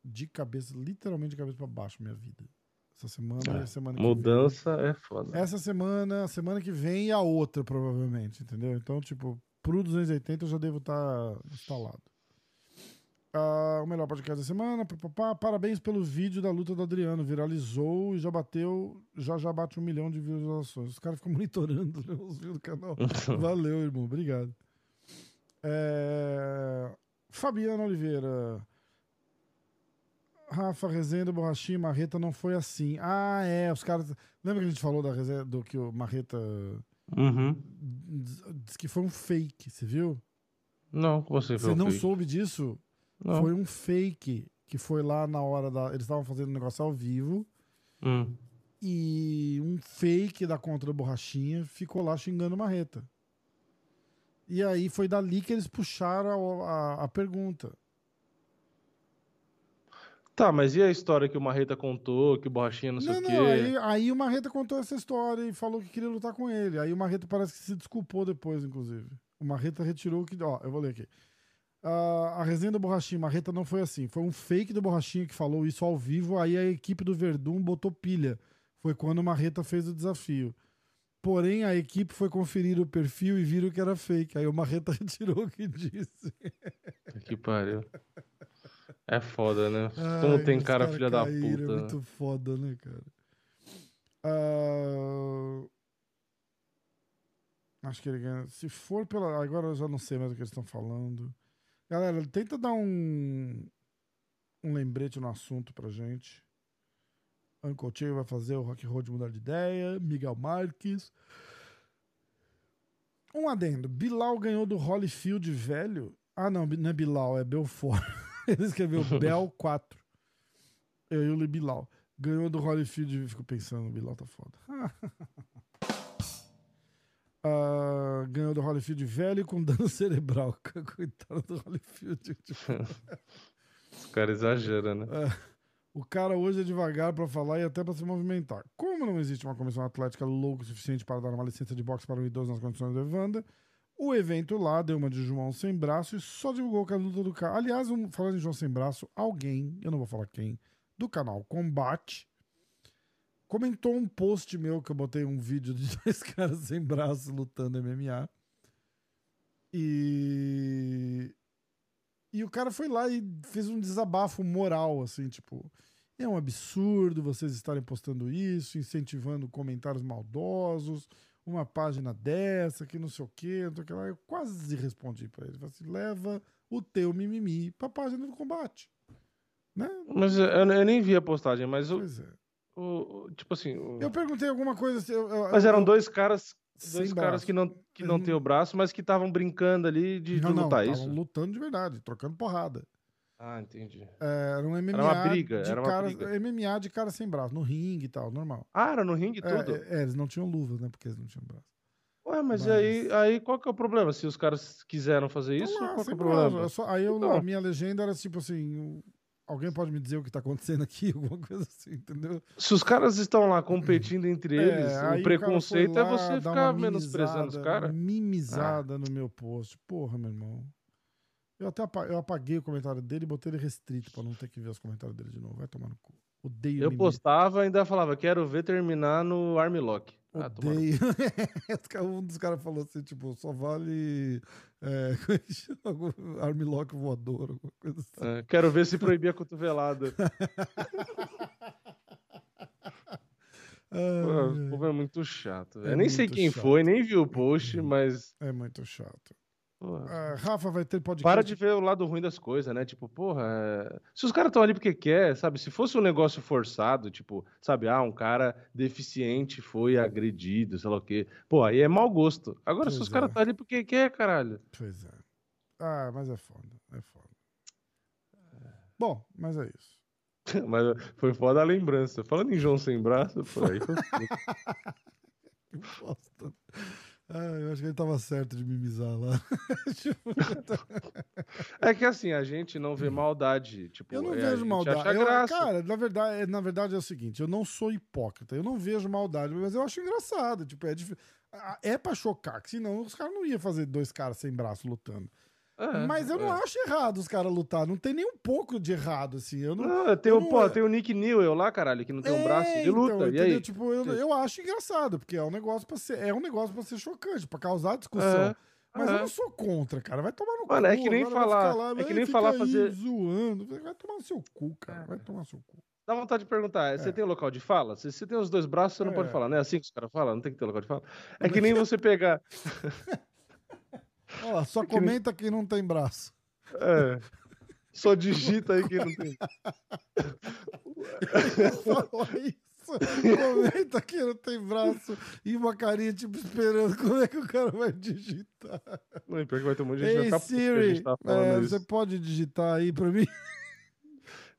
de cabeça, literalmente de cabeça pra baixo minha vida. Essa semana e É. a semana que vem. Mudança é foda. Essa semana, a semana que vem e a outra, provavelmente, entendeu? Então, tipo, pro 280 eu já devo estar instalado. Ah, o melhor podcast da semana. Parabéns pelo vídeo da luta do Adriano. Viralizou e já bateu, já já bate um milhão de visualizações. Os caras ficam monitorando né, os vídeos do canal. Valeu, irmão. Obrigado. É... Fabiana Oliveira. Rafa, Rezenda, Borrachinha, Marreta não foi assim. Ah, é. Os caras. Lembra que a gente falou da Rezenda, do que o Marreta Uhum. diz que foi um fake, você viu? Não, você Você não soube disso? Não. Foi um fake que foi lá na hora da. Eles estavam fazendo um negócio ao vivo Hum. e um fake da conta do Borrachinha ficou lá xingando Marreta. E aí foi dali que eles puxaram a, a, a pergunta. Tá, mas e a história que o Marreta contou, que o Borrachinha não sei Não, o não, quê? aí, aí o Marreta contou essa história e falou que queria lutar com ele. Aí o Marreta parece que se desculpou depois, inclusive. O Marreta retirou o que. Ó, eu vou ler aqui. Ah, a resenha do Borrachinha, Marreta não foi assim. Foi um fake do Borrachinha que falou isso ao vivo. Aí a equipe do Verdun botou pilha. Foi quando o Marreta fez o desafio. Porém, a equipe foi conferir o perfil e viram que era fake. Aí o Marreta retirou o que disse. Que pariu. É foda, né? Como Ai, tem os cara caras filha da caíram, puta. É muito foda, né, cara? Ah, Acho que ele ganha. Se for pela. Agora eu já não sei mais o que eles estão falando. Galera, tenta dar um. Um lembrete no assunto pra gente. Uncle Che vai fazer o Rock Road mudar de ideia. Miguel Marques. Um adendo. Bilal ganhou do Holyfield velho. Ah, não, não é Bilal, é Belfort. Ele escreveu Bel 4. Eu e o Li Bilal. Ganhou do Holyfield. Fico pensando, o Bilal tá foda. Ah, ganhou do Holyfield velho com dano cerebral. Coitado do Holyfield. Os caras exageram, né? o cara hoje é devagar pra falar e até pra se movimentar. Como não existe uma comissão atlética louca o suficiente para dar uma licença de boxe para um idoso nas condições do Evanda, o evento lá deu uma de João sem braço e só divulgou a luta do cara. Aliás, um, falando em João sem braço, alguém, eu não vou falar quem, do canal Combate, comentou um post meu que eu botei um vídeo de dois caras sem braço lutando MMA. E. E o cara foi lá e fez um desabafo moral, assim, tipo. É um absurdo vocês estarem postando isso, incentivando comentários maldosos, uma página dessa, que não sei o quê, não sei o que lá. Eu quase respondi pra ele. Falei assim, leva o teu mimimi pra página do combate. Né? Mas eu, eu nem vi a postagem, mas o, Pois é. o- tipo assim. o- Eu perguntei alguma coisa assim. eu- eu- Mas eram eu- dois caras, dois caras braço. que não, que não Uhum. têm o braço, mas que estavam brincando ali de, de Não, não, lutar estavam isso. lutando de verdade, trocando porrada. Ah, entendi. É, Era um MMA uma briga, de era uma caras, briga. MMA de cara sem braço, no ringue e tal, normal. Ah, era no ringue É, tudo? é, é, eles não tinham luvas, né? Porque eles não tinham braço. Ué, mas, mas- Aí, aí qual que é o problema? Se os caras quiseram fazer isso, Então lá, qual que é o problema? Eu só- aí eu- Então. a minha legenda era tipo assim: o- alguém pode me dizer o que tá acontecendo aqui? Alguma coisa assim, entendeu? Se os caras estão lá competindo entre eles, É, o cara preconceito é lá você ficar menosprezando os caras. Mimizada no meu post. Porra, meu irmão. Eu até apa- eu apaguei o comentário dele e botei ele restrito pra não ter que ver os comentários dele de novo. Vai tomar no cu. Odeio Eu postava e ainda falava, quero ver terminar no Armlock. Ah, Odeio. Cara- um dos caras falou assim, tipo, só vale é, armlock voador, alguma coisa assim. É, quero ver se proibir a cotovelada. Pô, o povo é muito chato. É Eu nem sei quem chato. foi, nem vi o post, mas. é muito chato. Porra, Ah, Rafa vai ter podcast. Para de ver o lado ruim das coisas, né? Tipo, porra, é, se os caras estão ali porque quer, sabe? Se fosse um negócio forçado, tipo, sabe, ah, um cara deficiente foi agredido, sei lá o quê. Pô, aí é mau gosto. Agora, se Pois os caras é. estão ali porque quer, caralho. Pois é. Ah, mas é foda. É foda. Bom, mas é isso. Mas foi foda a lembrança. Falando em João sem braço, por aí foi Que bosta. Ah, eu acho que ele tava certo de mimizar lá. É que assim, a gente não vê maldade. Tipo, eu não é, vejo maldade. Eu- cara, na verdade, é- na verdade é o seguinte, eu não sou hipócrita, eu não vejo maldade, mas eu acho engraçado. Tipo, é, dif- é pra chocar, que senão os caras não iam fazer dois caras sem braço lutando. É, mas eu não é. acho errado os caras lutar, não tem nem um pouco de errado, assim. Eu não, Não, tem, eu o, não- pô, tem o Nick Newell lá, caralho, que não tem um braço, É, ele luta. então, e entendeu? aí? Tipo, eu, eu acho engraçado, porque é um negócio pra ser, é um negócio pra ser chocante, pra causar discussão. É, Mas é. eu não sou contra, cara. Vai tomar no Mano, cu. é que nem falar- lá, é que "Ai, nem falar fazer- zoando. Vai tomar no seu cu, cara. É. Vai tomar no seu cu. Dá vontade de perguntar, você tem local de fala? Se você tem os dois braços, você não É. pode falar, não é assim que os caras falam? Não tem que ter local de fala? É que nem você pegar. Ó, só que comenta quem não tem braço. É, só digita aí que não tem. Isso. Comenta quem não tem braço e uma carinha, tipo, esperando como é que o cara vai digitar. Não, pior que vai ter um monte de gente que Ei, que a Siri, tá é, você pode digitar aí pra mim?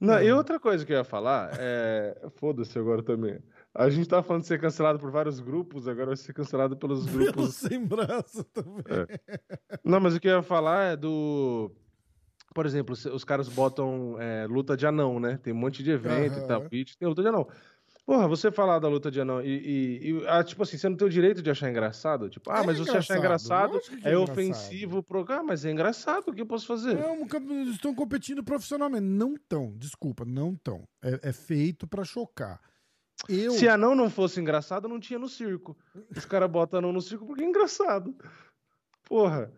Não, e outra coisa que eu ia falar é. Foda-se agora também. A gente tá falando de ser cancelado por vários grupos, agora vai ser cancelado pelos Pelo grupos. sem braço também. Não, mas o que eu ia falar é do. Por exemplo, os caras botam é, luta de anão, né? Tem um monte de evento e tal. Aham. Twitch, tem luta de anão. Porra, você falar da luta de anão e, e- e, ah, tipo assim, você não tem o direito de achar engraçado? Tipo, ah, É mas você achar engraçado, é, é engraçado. ofensivo pro. Ah, mas é engraçado, o que eu posso fazer? É um campe- eles estão competindo profissionalmente. Não estão, desculpa, não estão. É, é feito pra chocar. Eu. Se anão não fosse engraçado, não tinha no circo. Os caras botam anão no circo porque é engraçado. Porra.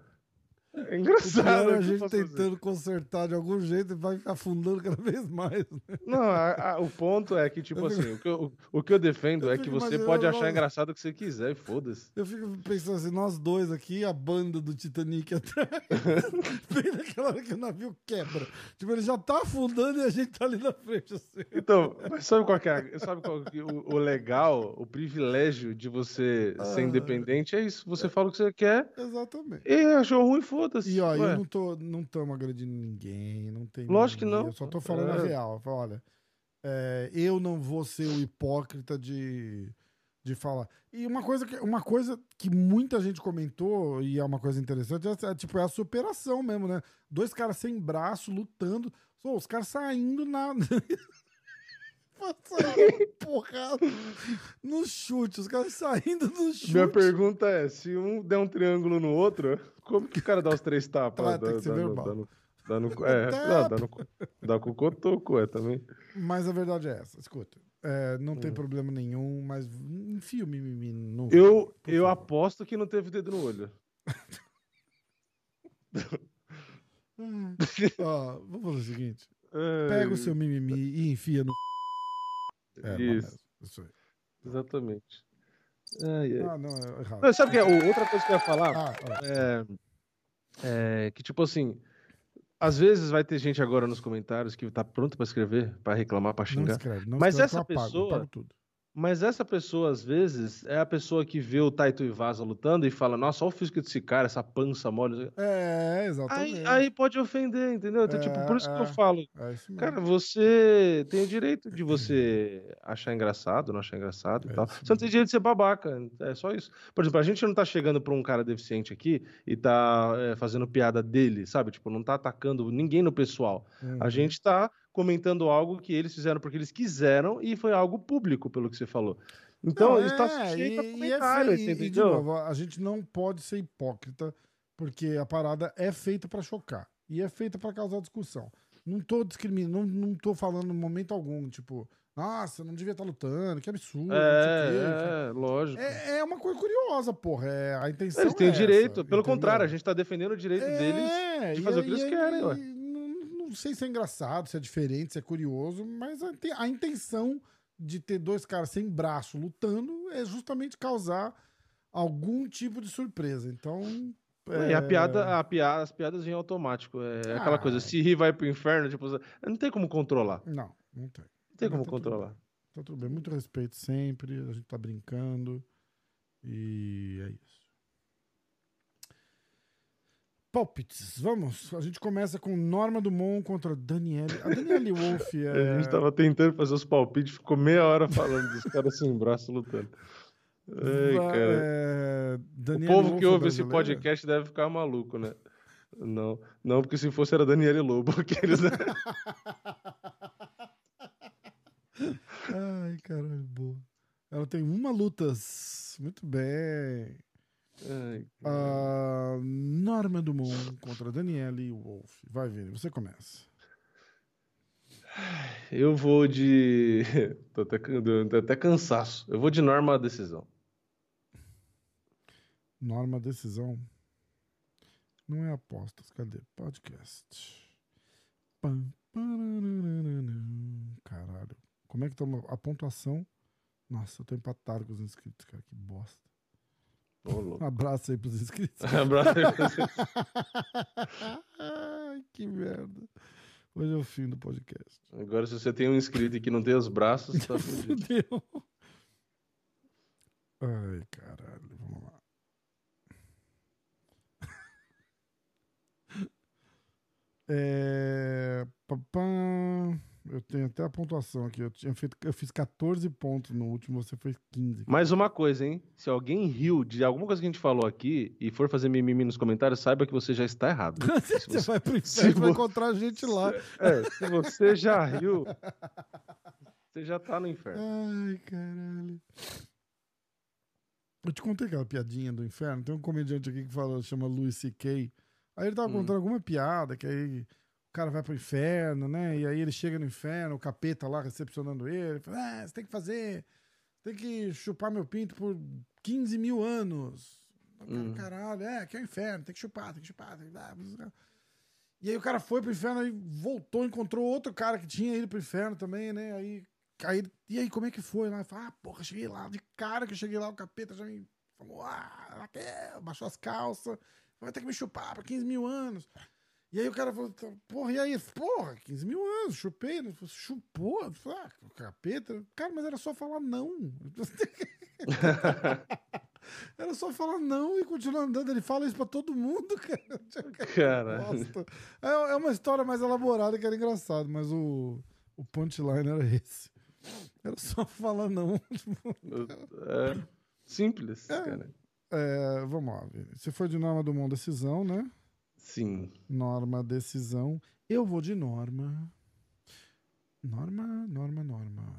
É engraçado. É a gente posso fazer? tentando consertar de algum jeito e vai afundando cada vez mais. né? Não, a- a- o ponto é que, tipo Eu fico- assim, o que eu, o que eu defendo Eu é que fico você pode achar logo- engraçado o que você quiser e foda-se. Eu fico pensando assim, nós dois aqui, a banda do Titanic atrás, bem naquela hora que o navio quebra. Tipo, ele já tá afundando e a gente tá ali na frente, assim. Então, mas sabe qual é? Sabe qual que- o, o legal, o privilégio de você ser Ah. independente é isso. Você fala o que você quer Exatamente. e achou ruim, foda-se. E ó, Ué, eu não tô, não estamos agredindo ninguém, não tem Lógico que mimimi, não. Eu só tô falando a É. real. Eu falo, olha, é, eu não vou ser o hipócrita de, de falar. E uma coisa, que, uma coisa que muita gente comentou, e é uma coisa interessante, é, é, tipo, é a superação mesmo, né? Dois caras sem braço, lutando, os caras saindo na... Porrada no chute, os caras saindo no chute. Minha pergunta é, se um der um triângulo no outro, como que o cara dá os três tapas? Tem Dá- que ser dá verbal. dá no- dá no- é, dá, dá, no, dá com o cotoco, é, também. Mas a verdade é essa, escuta. é, não tem problema nenhum, mas enfia o mimimi no. Hum. Eu, eu favor. aposto que não teve dedo no olho. Hum. Ó, vamos fazer o seguinte: pega o seu mimimi e enfia no. É, Isso, maionese, isso aí. exatamente. Ai, ai. Ah, não, é errado. Não, sabe o que é? Outra coisa que eu ia falar Ah, é, é que, tipo assim, às vezes vai ter gente agora nos comentários que tá pronto pra escrever, pra reclamar, pra não xingar. escreve. Não Mas escreve essa apago, pessoa- apago tudo. Mas essa pessoa, às vezes, é a pessoa que vê o Taito Ivasa lutando e fala, nossa, olha o físico desse cara, essa pança mole. É, exatamente. Aí, aí pode ofender, entendeu? Então, tipo, por isso que É, eu falo, É isso mesmo. Cara, você tem o direito de você achar engraçado, não achar engraçado e É tal. Você não tem direito de ser babaca, é só isso. Por exemplo, a gente não tá chegando pra um cara deficiente aqui e tá é, fazendo piada dele, sabe? Tipo, não tá atacando ninguém no pessoal. A Uhum. gente tá comentando algo que eles fizeram porque eles quiseram e foi algo público, pelo que você falou. Então, Não, está é, sujeito a e- e é comentário, fe- e- e, de novo, a gente não pode ser hipócrita, porque a parada é feita pra chocar e é feita pra causar discussão. Não tô discriminando, não, não tô falando em momento algum, tipo, nossa, não devia estar lutando, que absurdo, não sei o quê. É, é, lógico. É, é uma coisa curiosa, porra. É, a intenção Eles têm é o direito, essa, pelo entendeu? contrário, a gente tá defendendo o direito deles É, de e fazer o que eles querem, ué. Não, sei se é engraçado, se é diferente, se é curioso, mas a, a intenção de ter dois caras sem braço lutando é justamente causar algum tipo de surpresa. Então. E a é, piada, a piada, as piadas vêm automático. É aquela Ah. coisa, se rir vai pro inferno, tipo, não tem como controlar. Não, não tem. Não tem como tá tudo controlar. bem. Tá tudo bem. Muito respeito sempre. A gente tá brincando. E é isso. Palpites, vamos. A gente começa com Norma Dumont contra Daniele. A Daniele Wolf é. A gente tava tentando fazer os palpites, ficou meia hora falando dos caras sem braço lutando. Ai, Va- cara. é, O povo Wolf que é ouve esse podcast deve ficar maluco, né? Não, não, porque se fosse era Daniele Lobo, aqueles, né? Ai, caralho, boa. Ela tem uma lutas. Muito bem. Ai, A Norma Dumont contra Daniele Wolf. Vai, Vini, você começa. Eu vou de. Tô até, tô até cansaço. Eu vou de norma a decisão. Norma Decisão. Não é apostas. Cadê? Podcast. Caralho. Como é que tá a pontuação? Nossa, eu tô empatado com os inscritos, cara. Que bosta. Um abraço aí pros inscritos. Abraço aí pra você. Ai, que merda. Hoje é o fim do podcast. Agora, se você tem um inscrito e que não tem os braços, tá fudido. Ai, caralho. Vamos lá. É... papá, Eu tenho até a pontuação aqui. Eu, tinha feito, eu fiz 14 pontos no último, você fez 15. Mais uma coisa, hein? Se alguém riu de alguma coisa que a gente falou aqui e for fazer mimimi nos comentários, saiba que você já está errado. Você você- vai pro inferno, vai encontrar a gente lá. É, se você já riu, você já tá no inferno. Ai, caralho. Eu te contei aquela piadinha do inferno. Tem um comediante aqui que fala, chama Louis C.K. Aí ele tava Hum. contando alguma piada, que aí o cara vai pro inferno, né? E aí ele chega no inferno, o capeta lá recepcionando ele. fala, ah, você tem que fazer, tem que chupar meu pinto por 15 mil anos. O cara, Hum. Caralho, é, aqui é o inferno, tem que chupar, tem que chupar. Tem que dar. E aí o cara foi pro inferno, aí voltou, encontrou outro cara que tinha ido pro inferno também, né? Aí, aí e aí, como é que foi lá? Falou, ah, porra, cheguei lá, de cara que eu cheguei lá, o capeta já me falou, ah, ela quer, baixou as calças, vai ter que me chupar por 15 mil anos. E aí o cara falou, "Tá, porra, e aí? Porra, 15 mil anos, chupei. Ele falou, chupou? Ah, capeta. Cara, mas era só falar não. Era só falar não e continuar andando. Ele fala isso pra todo mundo, cara. Cara. É, é uma história mais elaborada que era engraçado, mas o, o punchline era esse. Era só falar não. é simples, cara. É, vamos lá. Você foi de norma do mundo decisão, né? Sim. Norma, decisão. Eu vou de norma. Norma, norma, norma.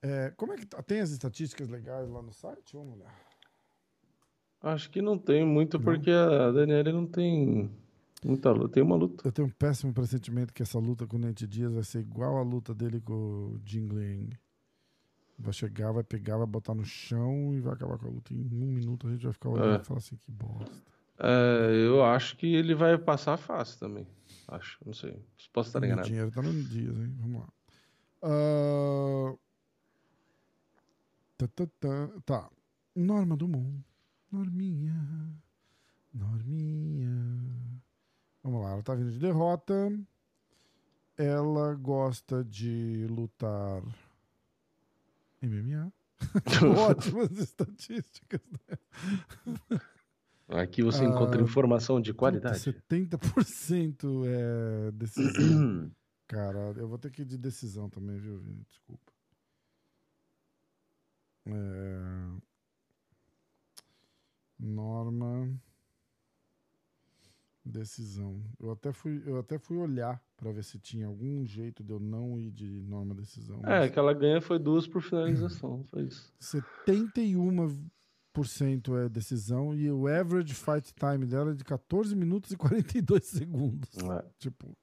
É, como é que tá? Tem as estatísticas legais lá no site? Vamos olhar. Acho que não tem muito Não? porque a Daniela não tem muita luta. Tem uma luta. Eu tenho um péssimo pressentimento que essa luta com o Nate Dias vai ser igual a luta dele com o Jingling. Vai chegar, vai pegar, vai botar no chão e vai acabar com a luta. Em um minuto a gente vai ficar olhando É. e falar assim, que bosta. É, eu acho que ele vai passar fácil também. Acho, não sei. Posso estar enganado. dinheiro tá no Dias, hein? Vamos lá. Ah, tá, tá, tá. Tá. Norma Dumont. Norminha. Norminha. Vamos lá, ela tá vindo de derrota. Ela gosta de lutar MMA. Ótimas estatísticas. Aqui você encontra Ah, informação de qualidade. 70% é decisão. Cara, eu vou ter que ir de decisão também, viu, Vini? Desculpa. É... Norma. Decisão. Eu até fui, eu até fui olhar pra ver se tinha algum jeito de eu não ir de norma decisão. É, mas que ela ganha foi duas por finalização. Foi isso. 71% é decisão e o average fight time dela é de 14 minutos e 42 segundos. É. Tipo,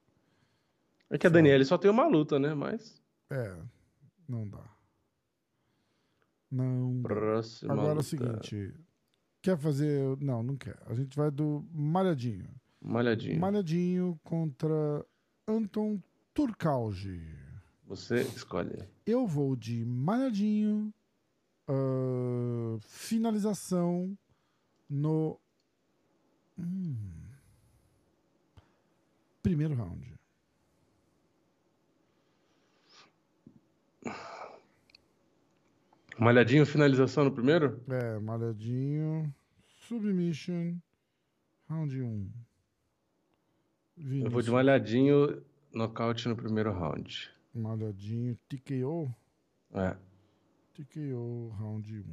É que a Daniela só tem uma luta, né? Mas. É, não dá. Não. Próxima. Agora é o luta. seguinte. Quer fazer. Não, não quer. A gente vai do Malhadinho. Malhadinho. Malhadinho contra Anton Turcalgi. Você escolhe. Eu vou de Malhadinho. ah, finalização no. Hum. primeiro round. Malhadinho, finalização no primeiro? É, Malhadinho. Submission. Round 1. Eu vou de malhadinho, nocaute no primeiro round. Malhadinho, TKO. É. TKO, round 1.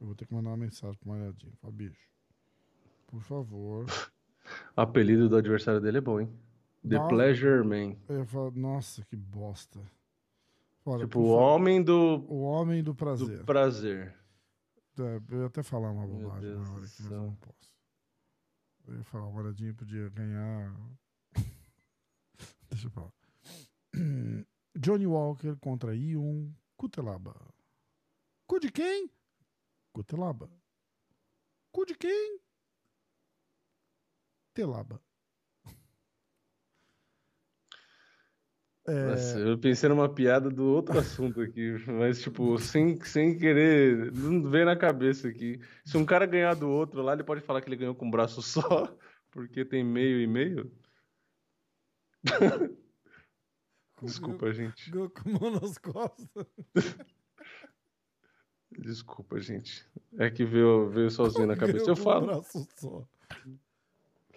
Eu vou ter que mandar uma mensagem pro Malhadinho. Fala, bicho. Por favor. O apelido do adversário dele é bom, hein? The Pleasure Man. Eu falar, nossa, que bosta. Tipo, o homem do, O homem do do prazer. prazer. É, eu ia até falar uma bobagem na hora aqui, mas eu não posso. Eu ia falar, o Malhadinho podia ganhar. Deixa eu falar. Johnny Walker contra Ion Kutelaba. Cu de quem? Kutelaba. Cu de quem? Telaba. É, Nossa, eu pensei numa piada do outro assunto aqui, mas, tipo, sem, sem querer, não veio na cabeça aqui. Se um cara ganhar do outro lá, ele pode falar que ele ganhou com um braço só, porque tem meio e meio? Desculpa, gente. Ganhou com mão nas costas. Desculpa, gente. É que veio, veio sozinho na cabeça. Eu com um falo. braço só.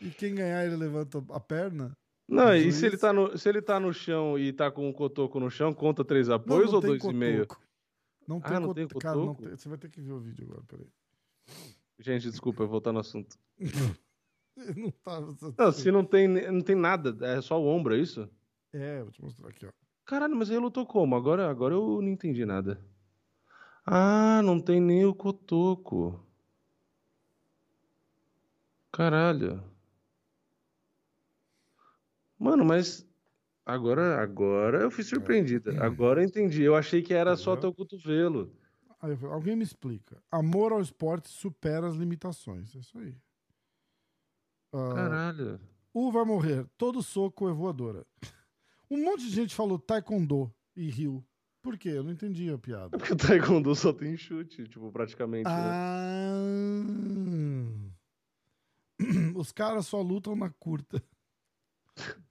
E quem ganhar, ele levanta a perna? Não, e se ele tá no, se ele tá no chão e tá com o cotoco no chão, conta três Não, apoios não ou tem dois e meio? cotoco. Não Ah, tem, não cot- tem Cara, não cotoco? tem. Você vai ter que ver o vídeo agora, peraí. Gente, desculpa, eu vou voltar no assunto. Não tava. Não, se não tem, não tem nada, é só o ombro, é isso? É, vou te mostrar aqui, ó. Caralho, mas ele lutou como? Agora, agora eu não entendi nada. Ah, não tem nem o cotoco. Caralho. Mano, mas agora, agora eu fui surpreendida. Agora eu entendi. Eu achei que era só teu cotovelo. Aí eu falei, alguém me explica. Amor ao esporte supera as limitações. É isso aí. Ah, Caralho. U vai morrer. Todo soco é voadora. Um monte de gente falou taekwondo e riu. Por quê? Eu não entendi a piada. Porque o taekwondo só tem chute, tipo, praticamente. né? Ah. Os caras só lutam na curta.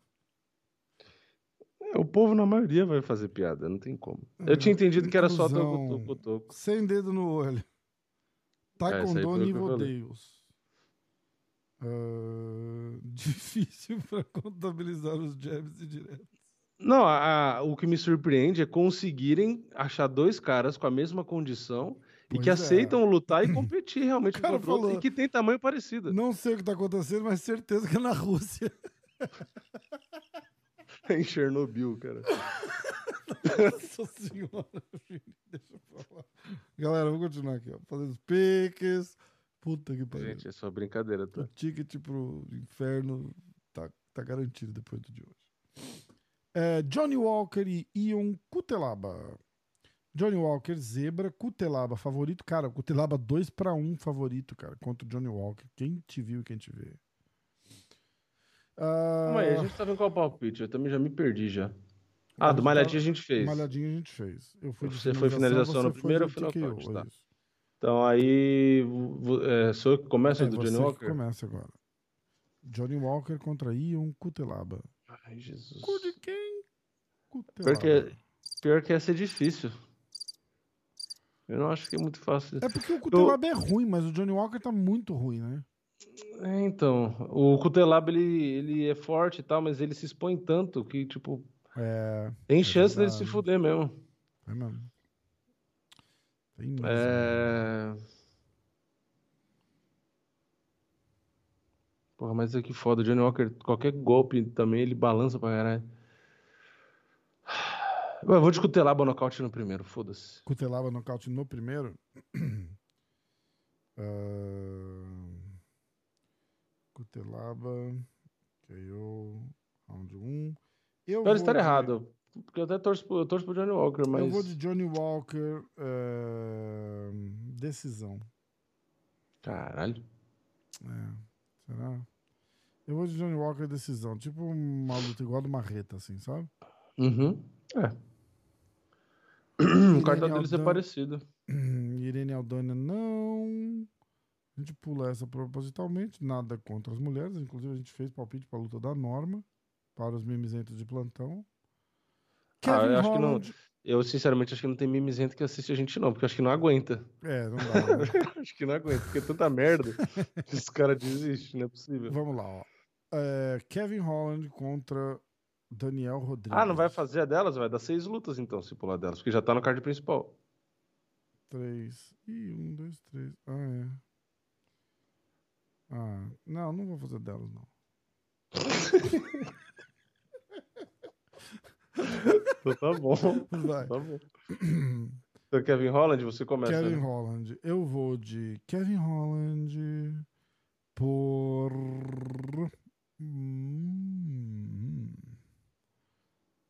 É, o povo, na maioria, vai fazer piada, não tem como. Eu tinha entendido que era só teu Inclusão. coto- cotoco. Sem dedo no olho. É, Taekwondo eu nível. Deus. Ah, difícil para contabilizar os jabs e diretos. Não, a- a- o que me surpreende é conseguirem achar dois caras com a mesma condição e Pois que é. aceitam lutar e competir realmente O cara contra o outro falou- e que tem tamanho parecido. Não sei o que tá acontecendo, mas certeza que é na Rússia. em Chernobyl, cara. Nossa senhora, filho, deixa eu falar. Galera, vamos continuar aqui, ó. Fazendo os piques. Puta que pariu. Gente, é só brincadeira, O tá? ticket pro inferno tá, tá garantido depois do de hoje. É, Johnny Walker e Ion Kutelaba. Johnny Walker, zebra. Kutelaba, favorito. Cara, Kutelaba 2 para 1 favorito, cara, contra o Johnny Walker. Quem te viu e quem te vê. Ah, aí, a gente tava em qual palpite? Eu também já me perdi já. Ah, do Malhadinha a gente fez. Malhadinha a gente fez. Eu Você foi finalização no primeiro ou final tá. Então aí é, sou eu que começo É, do Johnny Walker? começa agora. Johnny Walker contra Ion Kutelaba. Ai, Jesus. Cu de quem? Pior Kutelaba. que, pior que ia ser difícil. Eu não acho que é muito fácil. É porque o Kutelaba é ruim, mas o Johnny Walker tá muito ruim, né? É, então, o Cutelab ele, ele é forte e tal, mas ele se expõe tanto que, tipo, É, tem É chance dele se fuder mesmo. é mesmo. Tem mesmo. É... Porra, mas é que foda. O Johnny Walker, qualquer golpe também, ele balança pra caralho. Eu vou de Cutelaba nocaute no primeiro, foda-se. Kutelaba nocaute no primeiro. Ah, Kutelaba, KO, round 1. Eu vou estar de- errado, porque eu até torço pro, eu torço pro Johnny Walker, mas... Eu vou de Johnny Walker, eh, decisão. Caralho. É, será? Eu vou de Johnny Walker, decisão. Tipo uma luta igual do Marreta, assim, sabe? Uhum. É. O cartão deles é parecido. Irene Aldana, não. A gente pula essa propositalmente. Nada contra as mulheres. Inclusive, a gente fez palpite para a luta da Norma. Para os mimizentos de plantão. Ah, eu acho que não- Holland- Eu, sinceramente, acho que não tem mimizento que assiste a gente, não, porque acho que não aguenta. É, não dá. né? acho que não aguenta, porque é tanta merda que os caras desistem, não é possível. Vamos lá, ó. É, Kevin Holland contra Daniel Rodrigues. Ah, não vai fazer a delas? Vai dar seis lutas, então, se pular delas, porque já tá no card principal. Três. Ih, um, dois, três. Ah, é. Ah, não, não vou fazer delas, não. Então tá bom. Vai. Tá bom. Então, Kevin Holland, você começa. Kevin né? Holland. Eu vou de Kevin Holland por. Hum.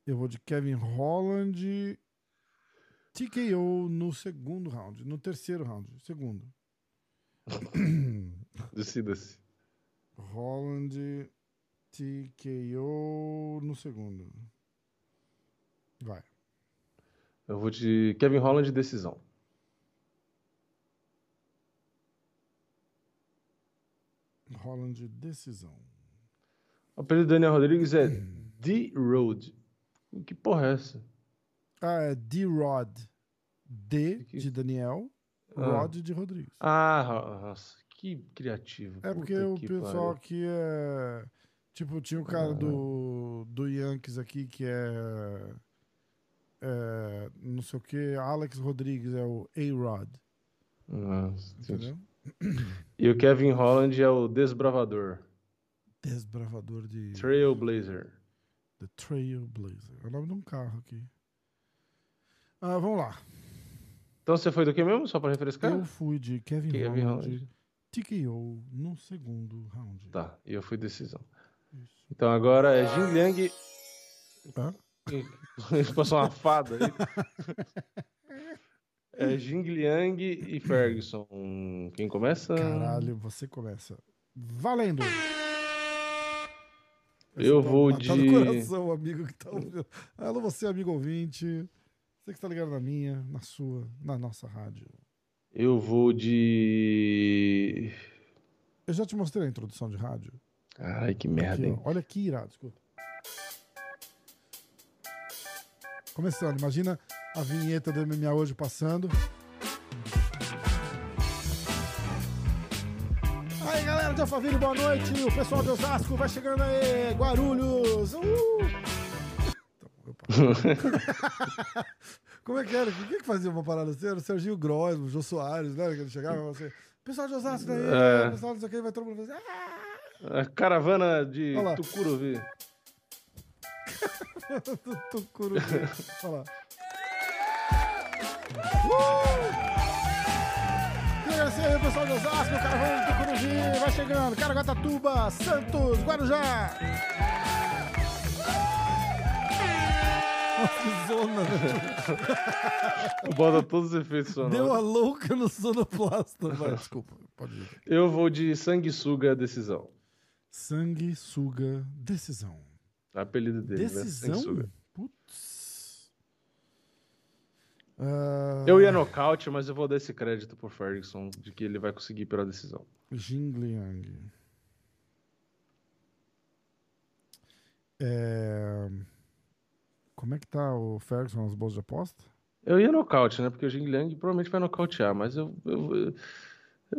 Eu vou de Kevin Holland TKO no segundo round. No terceiro round. Segundo. Decida-se. Holland TKO no segundo. Vai. Eu vou de Kevin Holland decisão. Holland decisão. O apelido do Daniel Rodrigues é D-Road. Que porra é essa? Ah, é D-Rod. D de Daniel, Ah. Rod de Rodrigues. Ah, nossa, que criativo. É porque o que pessoal pariu. aqui é. Tipo, tinha o cara do, do Yankees aqui que é, é. Não sei o que, Alex Rodrigues é o A-Rod. Nossa, Entendeu? E o Kevin Holland é o desbravador. Desbravador de. Trailblazer. The Trailblazer. É o nome de um carro aqui. Ah, vamos lá. Então você foi do que mesmo? Só pra refrescar? Eu fui de Kevin, Kevin Holland, Holland. TKO no segundo round. Tá, e eu fui decisão. Isso. Então agora é Jin Liang. Hã? Passou uma fada aí. É Jing Liang e Ferguson. Quem começa? Caralho, você começa. Valendo! Eu Esse é vou de- coração, amigo que tá ouvindo. Alô, você, amigo ouvinte. Você que tá ligado na minha, na sua, na nossa rádio. Eu vou de. Eu já te mostrei a introdução de rádio. Ai, que merda, Aqui, hein? Olha que irado, escuta. Começando, imagina a vinheta do MMA hoje passando. Aí galera de Alphaville, boa noite. O pessoal de Osasco vai chegando aí. Guarulhos. Uh! Paro. Como é que era? Quem que fazia uma parada assim? Era o Serginho Gross, o Jô Soares, né? Que ele chegava e falava assim: pessoal de Osasco aí, É. pessoal não sei o que, vai todo mundo fazer. Ah! A caravana de. Tucuruvi. do Tucuruvi. Olha lá. Uh! Agradecer aí o pessoal de Osasco, Caravana do Tucuruvi, vai chegando, Caraguatatuba, Santos, Guarujá. Nossa, que zona, né? Bota todos os efeitos Deu sonoros. a louca no sonoplasta. Vai, desculpa, pode ir. Eu vou de Sanguessuga Decisão. Sangue, suga, decisão. Apelido dele, né? Decisão? Sanguessuga. Putz. Ah, Eu ia nocaute, mas eu vou dar esse crédito pro Ferguson de que ele vai conseguir pela decisão. Jing Liang. É... Como é que tá o Ferguson nas bolsas de aposta? Eu ia nocaute, né? Porque o Jing Liang provavelmente vai nocautear, mas eu, eu, eu,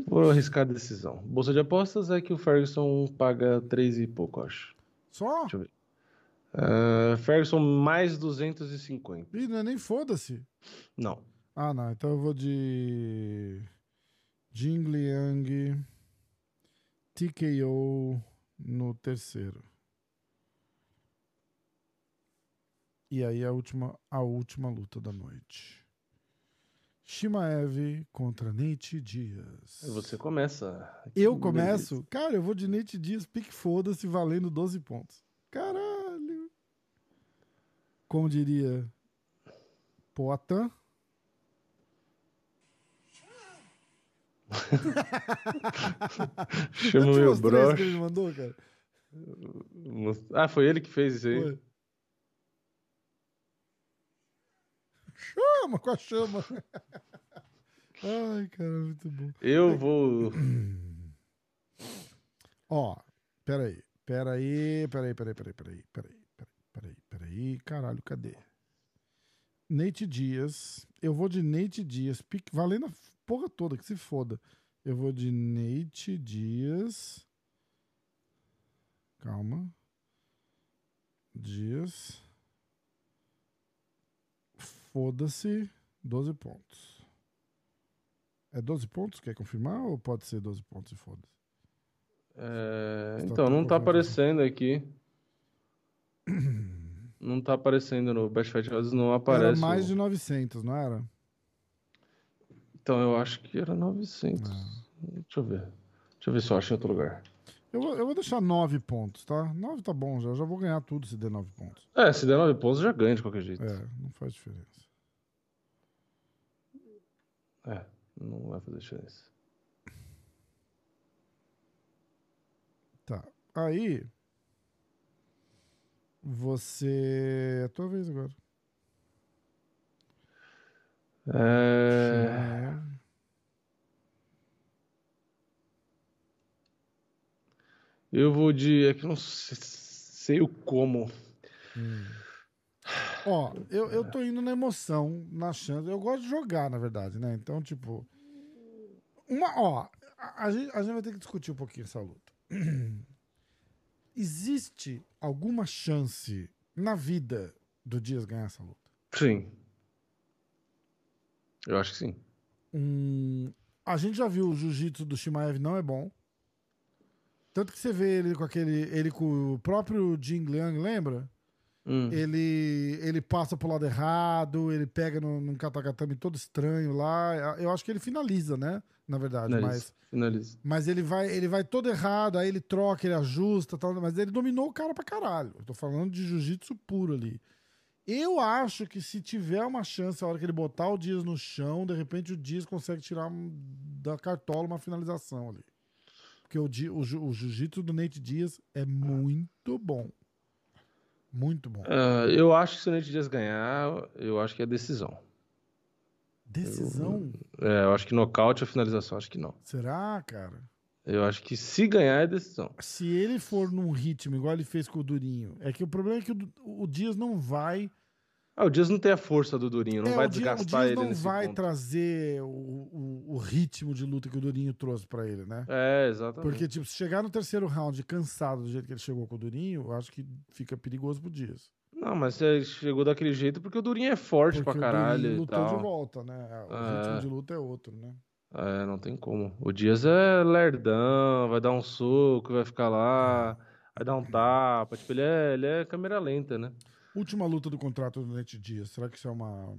vou arriscar a decisão. Bolsa de apostas é que o Ferguson paga 3 e pouco, acho. Só? Deixa eu ver. Ah, Ferguson mais 250. Ih, não é nem foda-se. Não. Ah, não. Então eu vou de. Jing Liang. TKO no terceiro. E aí a última, a última luta da noite. Shimaev contra Nate Dias. Você começa. Eu Que começo? Cara, eu vou de Nate Dias, pique foda-se, valendo 12 pontos. Caralho! Como diria Poatan. Chama Eu te meu que broche. ele me mandou, cara. Ah, foi ele que fez isso aí? Foi. Chama com a chama. Ai, cara, muito bom. Eu vou. Ó, peraí. Peraí, peraí, peraí, peraí, peraí, peraí, peraí, peraí, caralho, cadê? Neite Dias. Eu vou de Neite Dias. Pique, valendo a porra toda, que se foda. Eu vou de Neite Dias. Calma. Dias. Foda-se. 12 pontos. É 12 pontos? Quer confirmar ou pode ser 12 pontos e foda-se? É, Está então, não tá aparecendo aqui. Não tá aparecendo no Best Fight Odds, não aparece. Era mais de 900, não era? Então, eu acho que era 900. Deixa eu ver. Deixa eu ver se eu acho em outro lugar. Eu, vou- eu vou deixar 9 pontos, tá? 9 tá bom já. Eu já vou ganhar tudo se der 9 pontos. É, se der 9 pontos, já ganha de qualquer jeito. É, não faz diferença. É, não vai fazer diferença. Tá. Aí. Você. É a tua vez agora. É... Eu vou de. É que não se- sei o como. Ó, eu, eu tô indo na emoção, na chance. Eu gosto de jogar, na verdade, né? Então, tipo. Uma, ó, a, a gente, a gente vai ter que discutir um pouquinho essa luta. Existe alguma chance na vida do Dias ganhar essa luta? Sim. Eu acho que sim. Hum, a gente já viu o jiu-jitsu do Shimaev não é bom. Tanto que você vê ele com aquele. Ele com o próprio Jing Liang, lembra? Hum. Ele, ele passa pro lado errado, ele pega num, num katagatame todo estranho lá. Eu acho que ele finaliza, né? Na verdade, Finaliza. mas, Finaliza. mas ele vai ele vai todo errado, aí ele troca, ele ajusta, tal, mas ele dominou o cara pra caralho. Eu tô falando de jiu-jitsu puro ali. Eu acho que se tiver uma chance, a hora que ele botar o Dias no chão, de repente o Dias consegue tirar um- da cartola uma finalização ali. Porque o, o, o jiu-jitsu do Nate Dias é muito bom. Muito bom. Ah, eu acho que se o Nate Diaz ganhar, eu acho que é decisão. Decisão? É, eu acho que nocaute ou finalização, acho que não. Será, cara? Eu acho que se ganhar é decisão. Se ele for num ritmo igual ele fez com o Durinho, é que o problema é que o, o Dias não vai. Ah, o Dias não tem a força do Durinho, não é, vai o Dias, o desgastar Dias ele não vai ponto. trazer o, o, o ritmo de luta que o Durinho trouxe pra ele, né? É, exatamente. Porque, tipo, se chegar no terceiro round cansado do jeito que ele chegou com o Durinho, eu acho que fica perigoso pro Dias. Não, mas você chegou daquele jeito porque o Durinho é forte Porque pra caralho Durinho e lutou de volta, né? O É. ritmo de luta é outro, né? É, não tem como. O Dias é lerdão, vai dar um soco, vai ficar lá, vai dar um tapa. Tipo, ele é, ele é câmera lenta, né? Última luta do contrato do Nate Dias, será que isso é uma.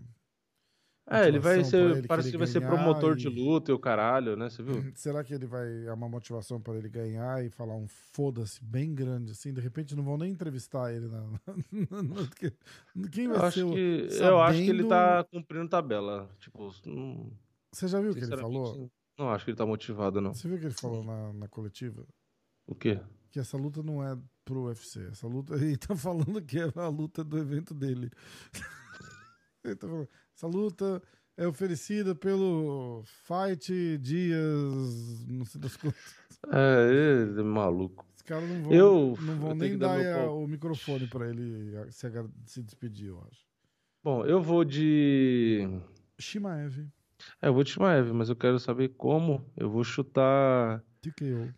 É, ele vai ser, ele parece que vai ser promotor de e- luta e o caralho, né? Você viu? Será que ele vai. É uma motivação para ele ganhar e falar um foda-se bem grande, assim? De repente não vão nem entrevistar ele. Na, na- na- que- Quem vai Eu ser acho o. que, eu acho que ele sabendo- tá cumprindo tabela. Tipo, não, Você já viu o que ele falou? não acho que ele tá motivado, não. Você viu o que ele falou na, na coletiva? O quê? Que essa luta não é pro UFC. Essa luta. Ele tá falando que é a luta do evento dele. ele tá falando, essa luta é oferecida pelo Fight Dias. Não sei das quantas. É, ele é maluco. Os caras não vão, Eu- não vão eu nem dar dar o microfone pra ele se, se despedir, eu acho. Bom, eu vou de. Shimaev, É, eu vou de Shimaev, mas eu quero saber como. Eu vou chutar. TKO.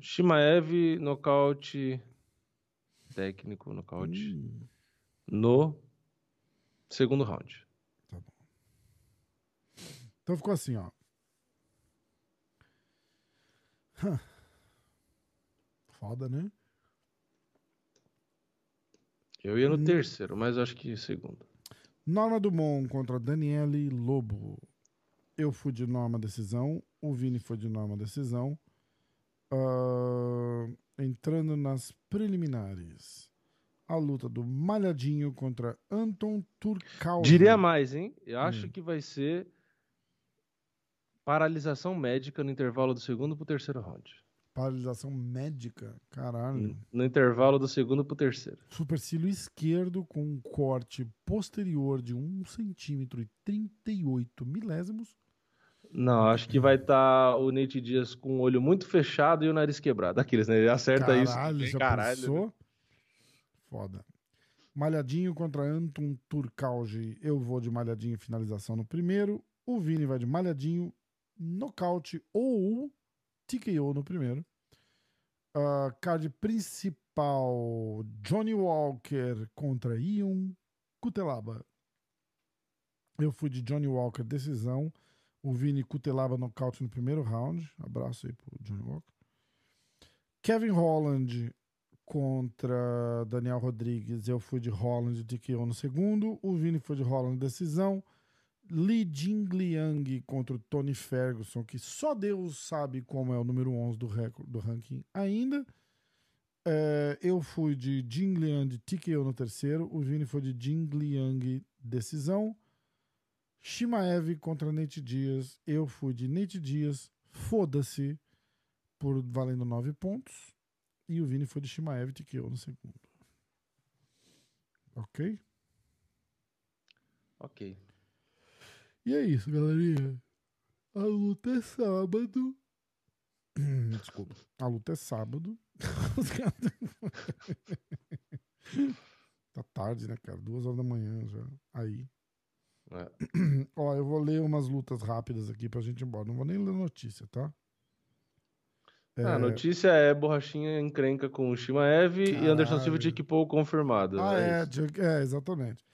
Shimaev, nocaute técnico, nocaute Hum, no segundo round. Então ficou assim, ó. Foda, né? Eu ia no Hum. terceiro, mas acho que segundo. Norma Dumont contra Daniele Lobo. Eu fui de norma decisão. O Vini foi de norma decisão. Ah, entrando nas preliminares. A luta do Malhadinho contra Anton Turcal. Diria mais, hein? Eu acho Hum. que vai ser paralisação médica no intervalo do segundo pro terceiro round. Paralisação médica. Caralho. No intervalo do segundo pro terceiro. Supercílio esquerdo com um corte posterior de 1 centímetro e 38 milésimos. Não, acho que vai estar o Nate Diaz com o olho muito fechado e o nariz quebrado. Aqueles, né? Ele acerta isso. Caralho, também, já caralho. né? Foda. Malhadinho contra Anton Turcalgi. Eu vou de Malhadinho finalização no primeiro. O Vini vai de Malhadinho, nocaute ou TKO no primeiro. Uh, card principal: Johnny Walker contra Ion Cutelaba. Eu fui de Johnny Walker, decisão. O Vini Cutelaba nocaute no primeiro round. Abraço aí pro Johnny Walker. Kevin Holland contra Daniel Rodrigues. Eu fui de Holland de TKO no segundo. O Vini foi de Holland decisão. Li Jingliang contra o Tony Ferguson, que só Deus sabe como é o número 11 do, recorde, do ranking ainda. É, eu fui de Jingliang TKO no terceiro. O Vini foi de Jingliang decisão. Shimaev contra Nate Dias. Eu fui de Nate Dias. Foda-se. Por valendo 9 pontos. E o Vini foi de Shimaev TKO no segundo. Ok? Ok. E é isso, galerinha. A luta é sábado. Desculpa. A luta é sábado. tá tarde, né, cara? Duas horas da manhã já. Aí. É. Ó, eu vou ler umas lutas rápidas aqui pra gente ir embora. Não vou nem ler notícia, tá? É... A notícia é borrachinha encrenca com o Shimaev e Anderson Silva de equipou confirmado. Ah, é, é, é exatamente.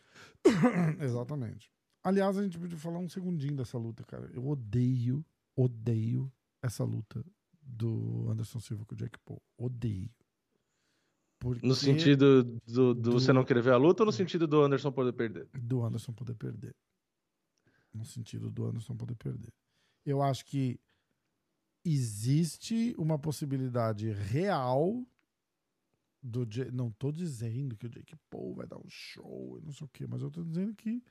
exatamente. Aliás, a gente podia falar um segundinho dessa luta, cara. Eu odeio, odeio essa luta do Anderson Silva com o Jake Paul. Odeio. Porque no sentido do, do, do, você não querer ver a luta ou no sentido do Anderson poder perder? Do Anderson poder perder. No sentido do Anderson poder perder. Eu acho que existe uma possibilidade real do não tô dizendo que o Jake Paul vai dar um show e não sei o que, mas eu tô dizendo que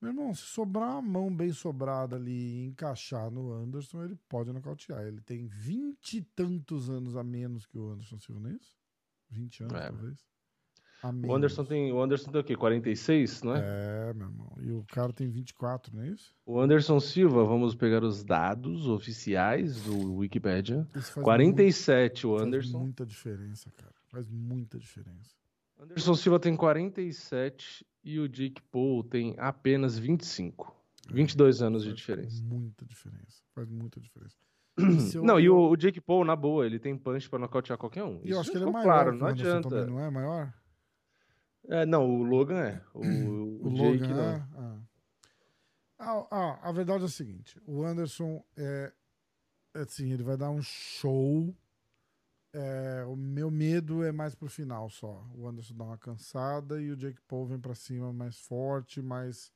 meu irmão, se sobrar a mão bem sobrada ali e encaixar no Anderson, ele pode nocautear. Ele tem vinte e tantos anos a menos que o Anderson Silva, não é isso? 20 anos, é. talvez. O Anderson tem, o Anderson tem o quê? 46, não é? É, meu irmão. E o cara tem 24, não é isso? O Anderson Silva, vamos pegar os dados oficiais do Wikipedia. 47 muito, o Anderson. Faz muita diferença, cara. Faz muita diferença. Anderson Silva tem 47 e o Jake Paul tem apenas 25. 22 é, anos de diferença. Muita diferença. Faz muita diferença. Eu... Não, e o, o, Jake Paul, na boa, ele tem punch pra nocautear qualquer um. E eu acho que ele é maior. Claro, não adianta. Também, não é maior? É, não, o Logan é. O, o, o Jake Logan não. É? Ah. Ah, ah, a verdade é a seguinte: o Anderson é. Assim, ele vai dar um show é, o meu medo é mais pro final só. O Anderson dá uma cansada e o Jake Paul vem pra cima mais forte, mais,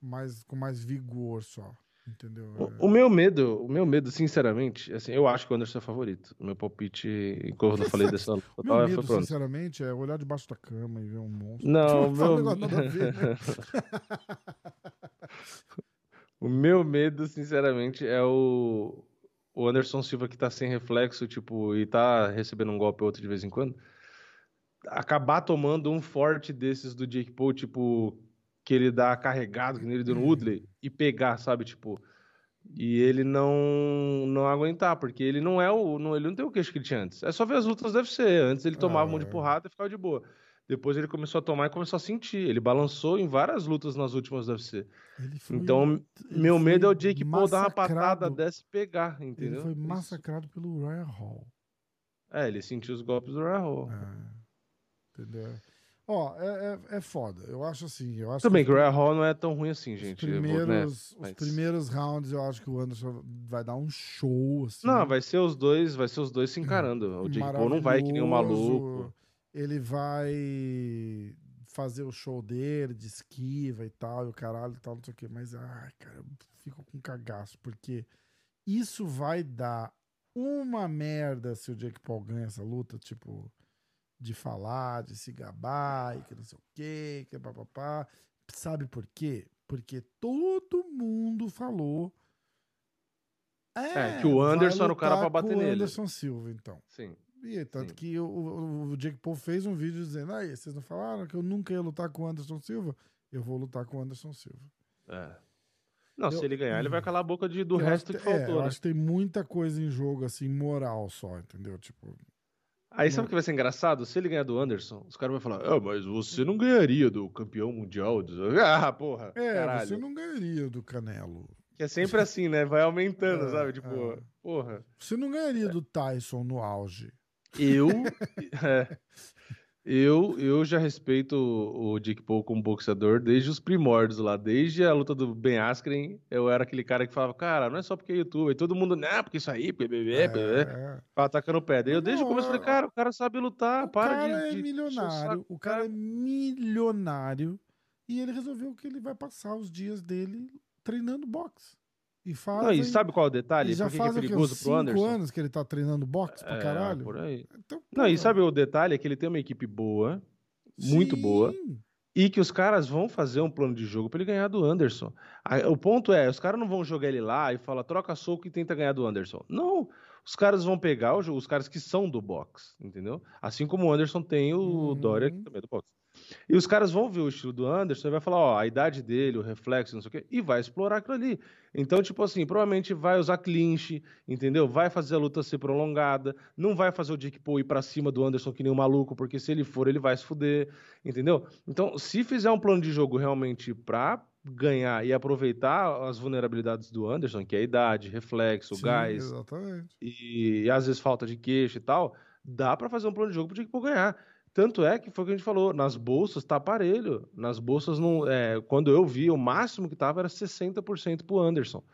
mais com mais vigor só. Entendeu? O, o, meu medo, o meu medo, sinceramente, assim, eu acho que o Anderson é favorito. O meu palpite, como eu falei dessa luta, meu medo, foi sinceramente, é olhar debaixo da cama e ver um monstro. Não, meu... ver, né? o meu medo, sinceramente, é o o Anderson Silva que tá sem reflexo, tipo, e tá recebendo um golpe ou outro de vez em quando, acabar tomando um forte desses do Jake Paul, tipo, que ele dá carregado, que ele deu no uhum. Woodley, e pegar, sabe, tipo, e ele não não aguentar, porque ele não é o, não, ele não tem o queixo que ele tinha antes. É só ver as lutas deve ser. Antes ele tomava ah, um monte de porrada e ficava de boa. Depois ele começou a tomar e começou a sentir. Ele balançou em várias lutas nas últimas UFC. então, meu medo é o Jake Paul dar uma patada dessa e pegar, entendeu? Ele foi massacrado Isso. pelo Ryan Hall. É, ele sentiu os golpes do Ryan Hall. É, entendeu? Ó, é, é, é, foda. Eu acho assim. Eu acho Também que, Ryan Hall não é tão ruim assim, gente. Os primeiros, vou, né? os Mas... primeiros rounds eu acho que o Anderson vai dar um show. Assim. Não, vai ser os dois, vai ser os dois se encarando. O Jake Paul não vai que nem um maluco ele vai fazer o show dele de esquiva e tal, e o caralho e tal, não sei o quê. Mas, ai, cara, eu fico com cagaço, porque isso vai dar uma merda se o Jake Paul ganha essa luta, tipo, de falar, de se gabar, e que não sei o quê, que papapá. Sabe por quê? Porque todo mundo falou. É, é que o Anderson era o cara pra bater nele. O Anderson Silva, então. Sim. E tanto Sim. que o, o, Jake Paul fez um vídeo dizendo: aí, vocês não falaram que eu nunca ia lutar com o Anderson Silva? Eu vou lutar com o Anderson Silva. É. Não, eu, se ele ganhar, ele vai calar a boca de, do resto que, que faltou. É, eu né? acho que tem muita coisa em jogo, assim, moral só, entendeu? Tipo. Aí sabe o que vai ser engraçado? Se ele ganhar do Anderson, os caras vão falar: Ah, mas você não ganharia do campeão mundial. Ah, porra. É, caralho. você não ganharia do Canelo. Que é sempre assim, né? Vai aumentando, É, sabe? Tipo, é. porra. Você não ganharia do Tyson no auge. Eu. é, eu, eu já respeito o o Dick Paul como boxeador desde os primórdios lá. Desde a luta do Ben Askren, eu era aquele cara que falava, cara, não é só porque é YouTube. Aí todo mundo, não, porque isso aí, porque bebê, bebê. É. Atacando pedra. Eu desde o Não, começo falei, é- cara, o cara sabe lutar, O para cara de, é de milionário. O do cara é milionário. E ele resolveu que ele vai passar os dias dele treinando boxe. E faz. Não, e sabe qual é o detalhe? e já Por que que é perigoso pro cinco Anderson? anos que ele tá treinando boxe pra É, caralho. por aí. Então, Não, e sabe o detalhe? É que ele tem uma equipe boa, muito boa, sim. e que os caras vão fazer um plano de jogo pra ele ganhar do Anderson. O ponto é, os caras não vão jogar ele lá e falar troca soco e tenta ganhar do Anderson. Não, os caras vão pegar os caras que são do boxe, entendeu? Assim como o Anderson tem o Uhum. Dória, que também é do boxe. E os caras vão ver o estilo do Anderson e vai falar, ó, a idade dele, o reflexo, não sei o quê, e vai explorar aquilo ali. Então, tipo assim, provavelmente vai usar clinch, entendeu? Vai fazer a luta ser prolongada, não vai fazer o Jake Paul ir pra cima do Anderson que nem um maluco, porque se ele for, ele vai se fuder, entendeu? Então, se fizer um plano de jogo realmente pra ganhar e aproveitar as vulnerabilidades do Anderson, que é a idade, reflexo, Sim, gás, Exatamente. e, e às vezes falta de queixo e tal, dá pra fazer um plano de jogo pro Jake Paul ganhar. Tanto é que foi o que a gente falou, nas bolsas tá aparelho. Nas bolsas, não, é, quando eu vi, o máximo que tava era 60% pro Anderson.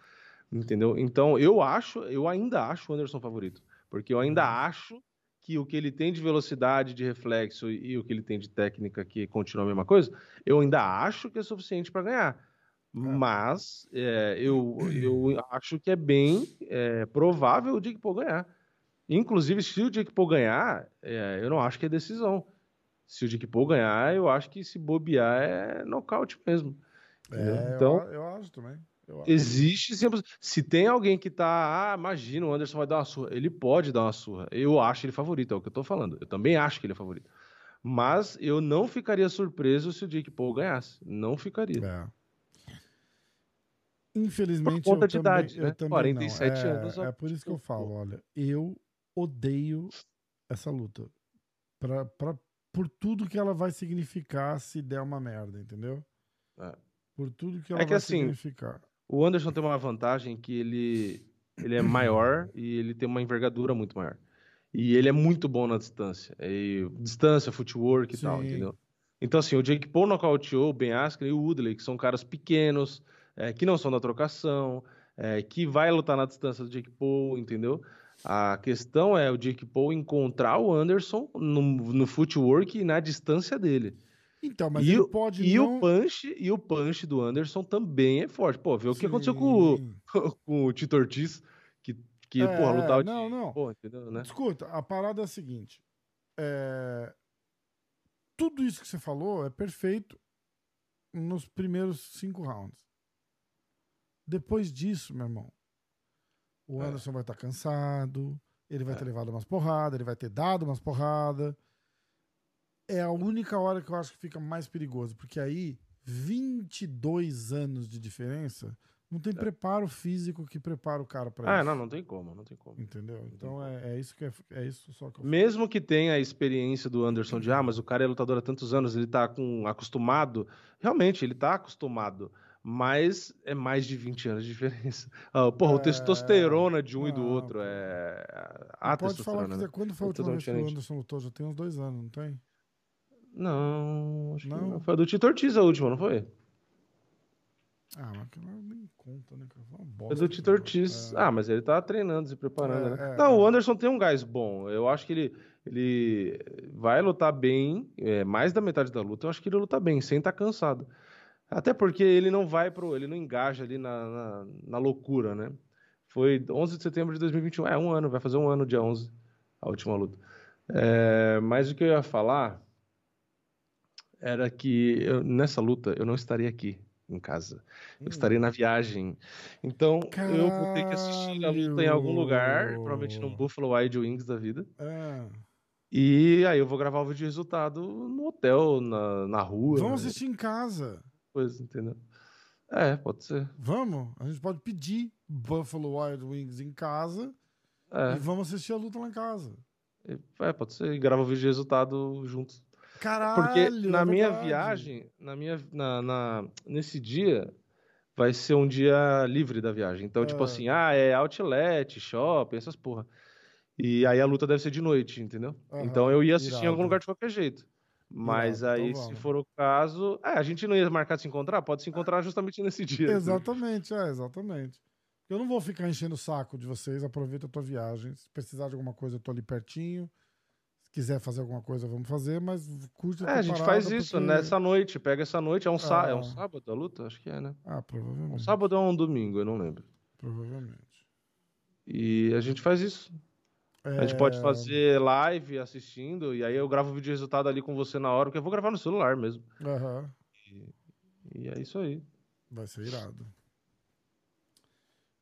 Entendeu? Então, eu acho, eu ainda acho o Anderson favorito. Porque eu ainda acho que o que ele tem de velocidade, de reflexo e, e o que ele tem de técnica, que continua a mesma coisa, eu ainda acho que é suficiente para ganhar. Mas é, eu, eu acho que é bem é, provável o Jake Paul ganhar. Inclusive, se o Jake Paul ganhar, é, eu não acho que é decisão. Se o Jake Paul ganhar, eu acho que se bobear é nocaute mesmo. É, então, eu, eu acho também. Eu acho. existe sempre. Se tem alguém que tá. Ah, imagina, o Anderson vai dar uma surra. Ele pode dar uma surra. Eu acho ele favorito, é o que eu tô falando. Eu também acho que ele é favorito. Mas eu não ficaria surpreso se o Jake Paul ganhasse. Não ficaria. É. Infelizmente, Por conta eu de também, idade, né? também 47 não. É, anos. É por isso que eu falo, olha, eu odeio essa luta. Pra, pra, por tudo que ela vai significar se der uma merda, entendeu? É. Por tudo que ela É que vai assim, significar. O Anderson tem uma vantagem que ele, ele é maior e ele tem uma envergadura muito maior. E ele é muito bom na distância. E, distância, footwork e tal, Sim. entendeu? Então, assim, o Jake Paul nocauteou o Ben Askren e o Woodley, que são caras pequenos, é, que não são da trocação, é, que vai lutar na distância do Jake Paul, entendeu? A questão é o Jake Paul encontrar o Anderson no, no footwork e na distância dele. Então, mas e ele o- pode E não... o punch e o punch do Anderson também é forte. Pô, vê o que aconteceu com, o- Sim. com o Tito Ortiz, que, que É, porra, lutava não, de... não. Pô, entendeu, né? Escuta, a parada é a seguinte. é, Tudo isso que você falou é perfeito nos primeiros cinco rounds. Depois disso, meu irmão, o É. Anderson vai estar cansado, ele vai É. ter levado umas porradas, ele vai ter dado umas porradas. É a única hora que eu acho que fica mais perigoso, porque aí 22 anos de diferença, não tem preparo físico que prepara o cara para É. Ah, isso. não, não tem como, não tem como. Entendeu? Então é, é isso que é, é isso só que eu Mesmo que tenha a experiência do Anderson de, ah, mas o cara é lutador há tantos anos, ele tá com, acostumado. Realmente, ele tá acostumado. Mas é mais de 20 anos de diferença. Ah, porra, o É, testosterona de um e do não, outro é. Não A pode falar que né? quando foi a É última totalmente vez que o. Anderson lutou? Já tem uns dois anos, não tem? Não, acho que Não? não. Foi a do Tito Ortiz a última, não foi? Ah, mas aquilo nem conta, né? Foi uma bosta. do Tito Ortiz. É. Ah, mas ele tá treinando, se preparando, É, né? é, Não, é. o Anderson tem um gás bom. Eu acho que ele, ele vai lutar bem, é, mais da metade da luta. Eu acho que ele luta bem, sem estar cansado. Até porque ele não vai pro. Ele não engaja ali na, na, na loucura, né? Foi 11 de setembro de 2021. É, um ano, vai fazer um ano, dia 11, a última luta. É, mas o que eu ia falar era que eu- nessa luta eu não estaria aqui em casa. Eu estarei na viagem. Então, eu vou ter que assistir a luta em algum lugar, Caralho! provavelmente num Buffalo Wild Wings da vida. É. E aí eu vou gravar o vídeo de resultado no hotel, na, na rua. Vamos assistir em casa. Coisa, entendeu? É, pode ser. Vamos? A gente pode pedir Buffalo Wild Wings em casa É, e vamos assistir a luta lá em casa. É, pode ser. E grava o vídeo de resultado juntos. Caralho! Porque na é minha verdade. viagem, na minha, na, na- nesse dia, vai ser um dia livre da viagem. Então, tipo Ah. assim, ah, é outlet, shopping, essas porra. E aí a luta deve ser de noite, entendeu? Aham, então eu ia assistir em algum irado. lugar de qualquer jeito. Mas Irado, aí, se for o caso. É, a gente não ia marcar de se encontrar? Pode se encontrar justamente nesse dia. Exatamente, é, exatamente. Eu não vou ficar enchendo o saco de vocês, aproveita a tua viagem. Se precisar de alguma coisa, eu tô ali pertinho. Se quiser fazer alguma coisa, vamos fazer, mas curte É, tua a gente faz isso porque- nessa noite. Pega essa noite. É um, sá... é um Ah. sábado a luta? Acho que é, né? Ah, Um provavelmente. sábado ou um domingo, eu não lembro. Provavelmente. E a gente faz isso. A gente pode É, fazer live assistindo, e aí eu gravo o vídeo de resultado ali com você na hora, porque eu vou gravar no celular mesmo. aham, E é isso aí. vai ser irado.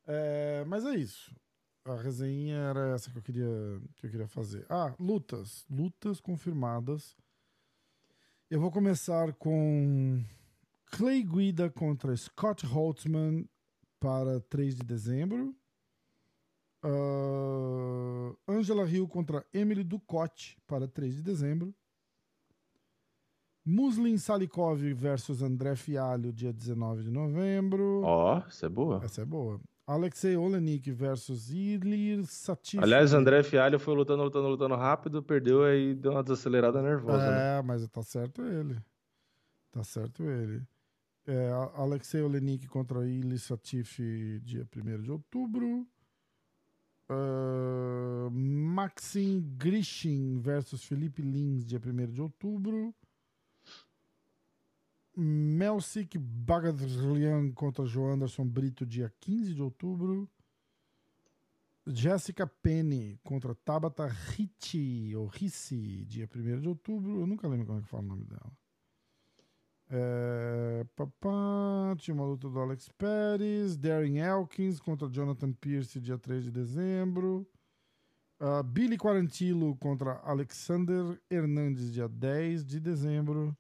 É, mas é isso. A resenha era essa que eu queria, que eu queria fazer. Ah, lutas. Lutas confirmadas. Eu vou começar com Clay Guida contra Scott Holtzman para 3 de dezembro. Ah, Angela Hill contra Emily Ducote para 3 de dezembro. Muslin Salikov versus André Fialho, dia 19 de novembro. Ó, isso é boa. Essa é boa. Alexei Olenik versus Ilir Satif. Aliás, André Fialho foi lutando, lutando, lutando rápido, perdeu aí deu uma desacelerada nervosa, né? É, mas tá certo ele. Tá certo ele. É, Alexei Olenik contra Ilir Satif, dia 1 de outubro. Ah, Maxim Grishin versus Felipe Lins, dia 1 de outubro. Melsik Bagadrian contra João Anderson Brito, dia 15 de outubro. Jessica Penny contra Tabata Ricci, ou Ricci, dia 1 de outubro. Eu nunca lembro como é que fala o nome dela. É, tinha uma luta do Alex Pérez. Darren Elkins contra Jonathan Pierce, dia 3 de dezembro. Ah, Billy Quarantillo contra Alexander Hernandes, dia 10 de dezembro.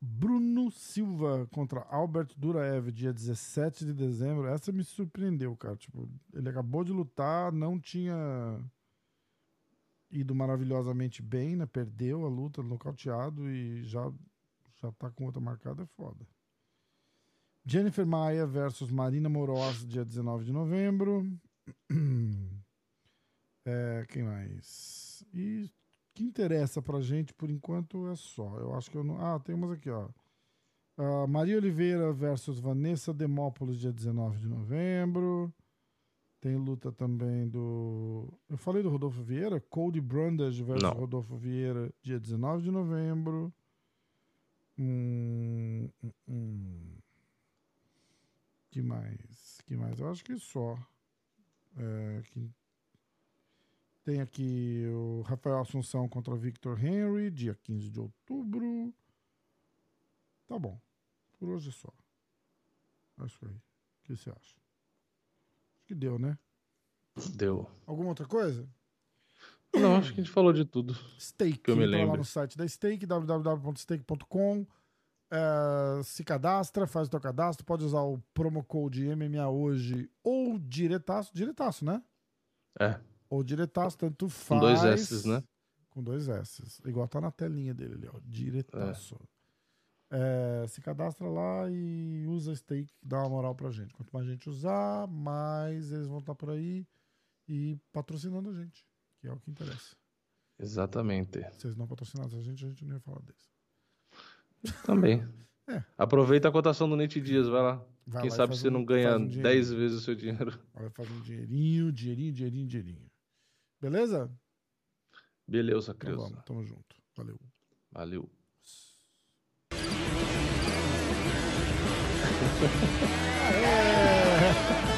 Bruno Silva contra Albert Duraev, dia 17 de dezembro. Essa me surpreendeu, cara. Tipo, ele acabou de lutar, não tinha ido maravilhosamente bem, né? Perdeu a luta, nocauteado e já, já tá com outra marcada, é foda. Jennifer Maia versus Marina Moroz, dia 19 de novembro. É, quem mais? E que interessa pra gente, por enquanto, é só. Eu acho que eu não. Ah, tem umas aqui, ó. Ah, Maria Oliveira versus Vanessa Demópolis, dia 19 de novembro. Tem luta também do. Eu falei do Rodolfo Vieira? Cody Brundage versus Não. Rodolfo Vieira, dia 19 de novembro. Hum, hum, hum. Que mais? Que mais? Eu acho que só. É, que tem aqui o Rafael Assunção contra Victor Henry, dia 15 de outubro. Tá bom. Por hoje é só. Acho aí. O que você acha? Acho que deu, né? Deu. Alguma outra coisa? Não, acho que a gente falou de tudo. Steak. Que eu me entra lá lembre. no site da Steak, www.steak.com. É, se cadastra, faz o teu cadastro. Pode usar o promo code MMA hoje ou diretaço. Diretaço, né? É, Ou diretaço, tanto com faz. dois S's, né? Com dois S's. Igual tá na telinha dele ali, ó. Diretaço. É, se cadastra lá e usa Stake, dá uma moral pra gente. Quanto mais gente usar, mais eles vão estar por aí e patrocinando a gente, que é o que interessa. Exatamente. Se eles não patrocinassem a gente, a gente não ia falar deles. Também. É. Aproveita a cotação do Nate Dias, vai lá. Vai Quem lá sabe você um- não ganha um dinheirinho. 10 vezes o seu dinheiro. Vai fazer um dinheirinho, dinheirinho, dinheirinho, dinheirinho. Beleza? Beleza, Então criança. vamos, tamo junto. Valeu. Valeu. É.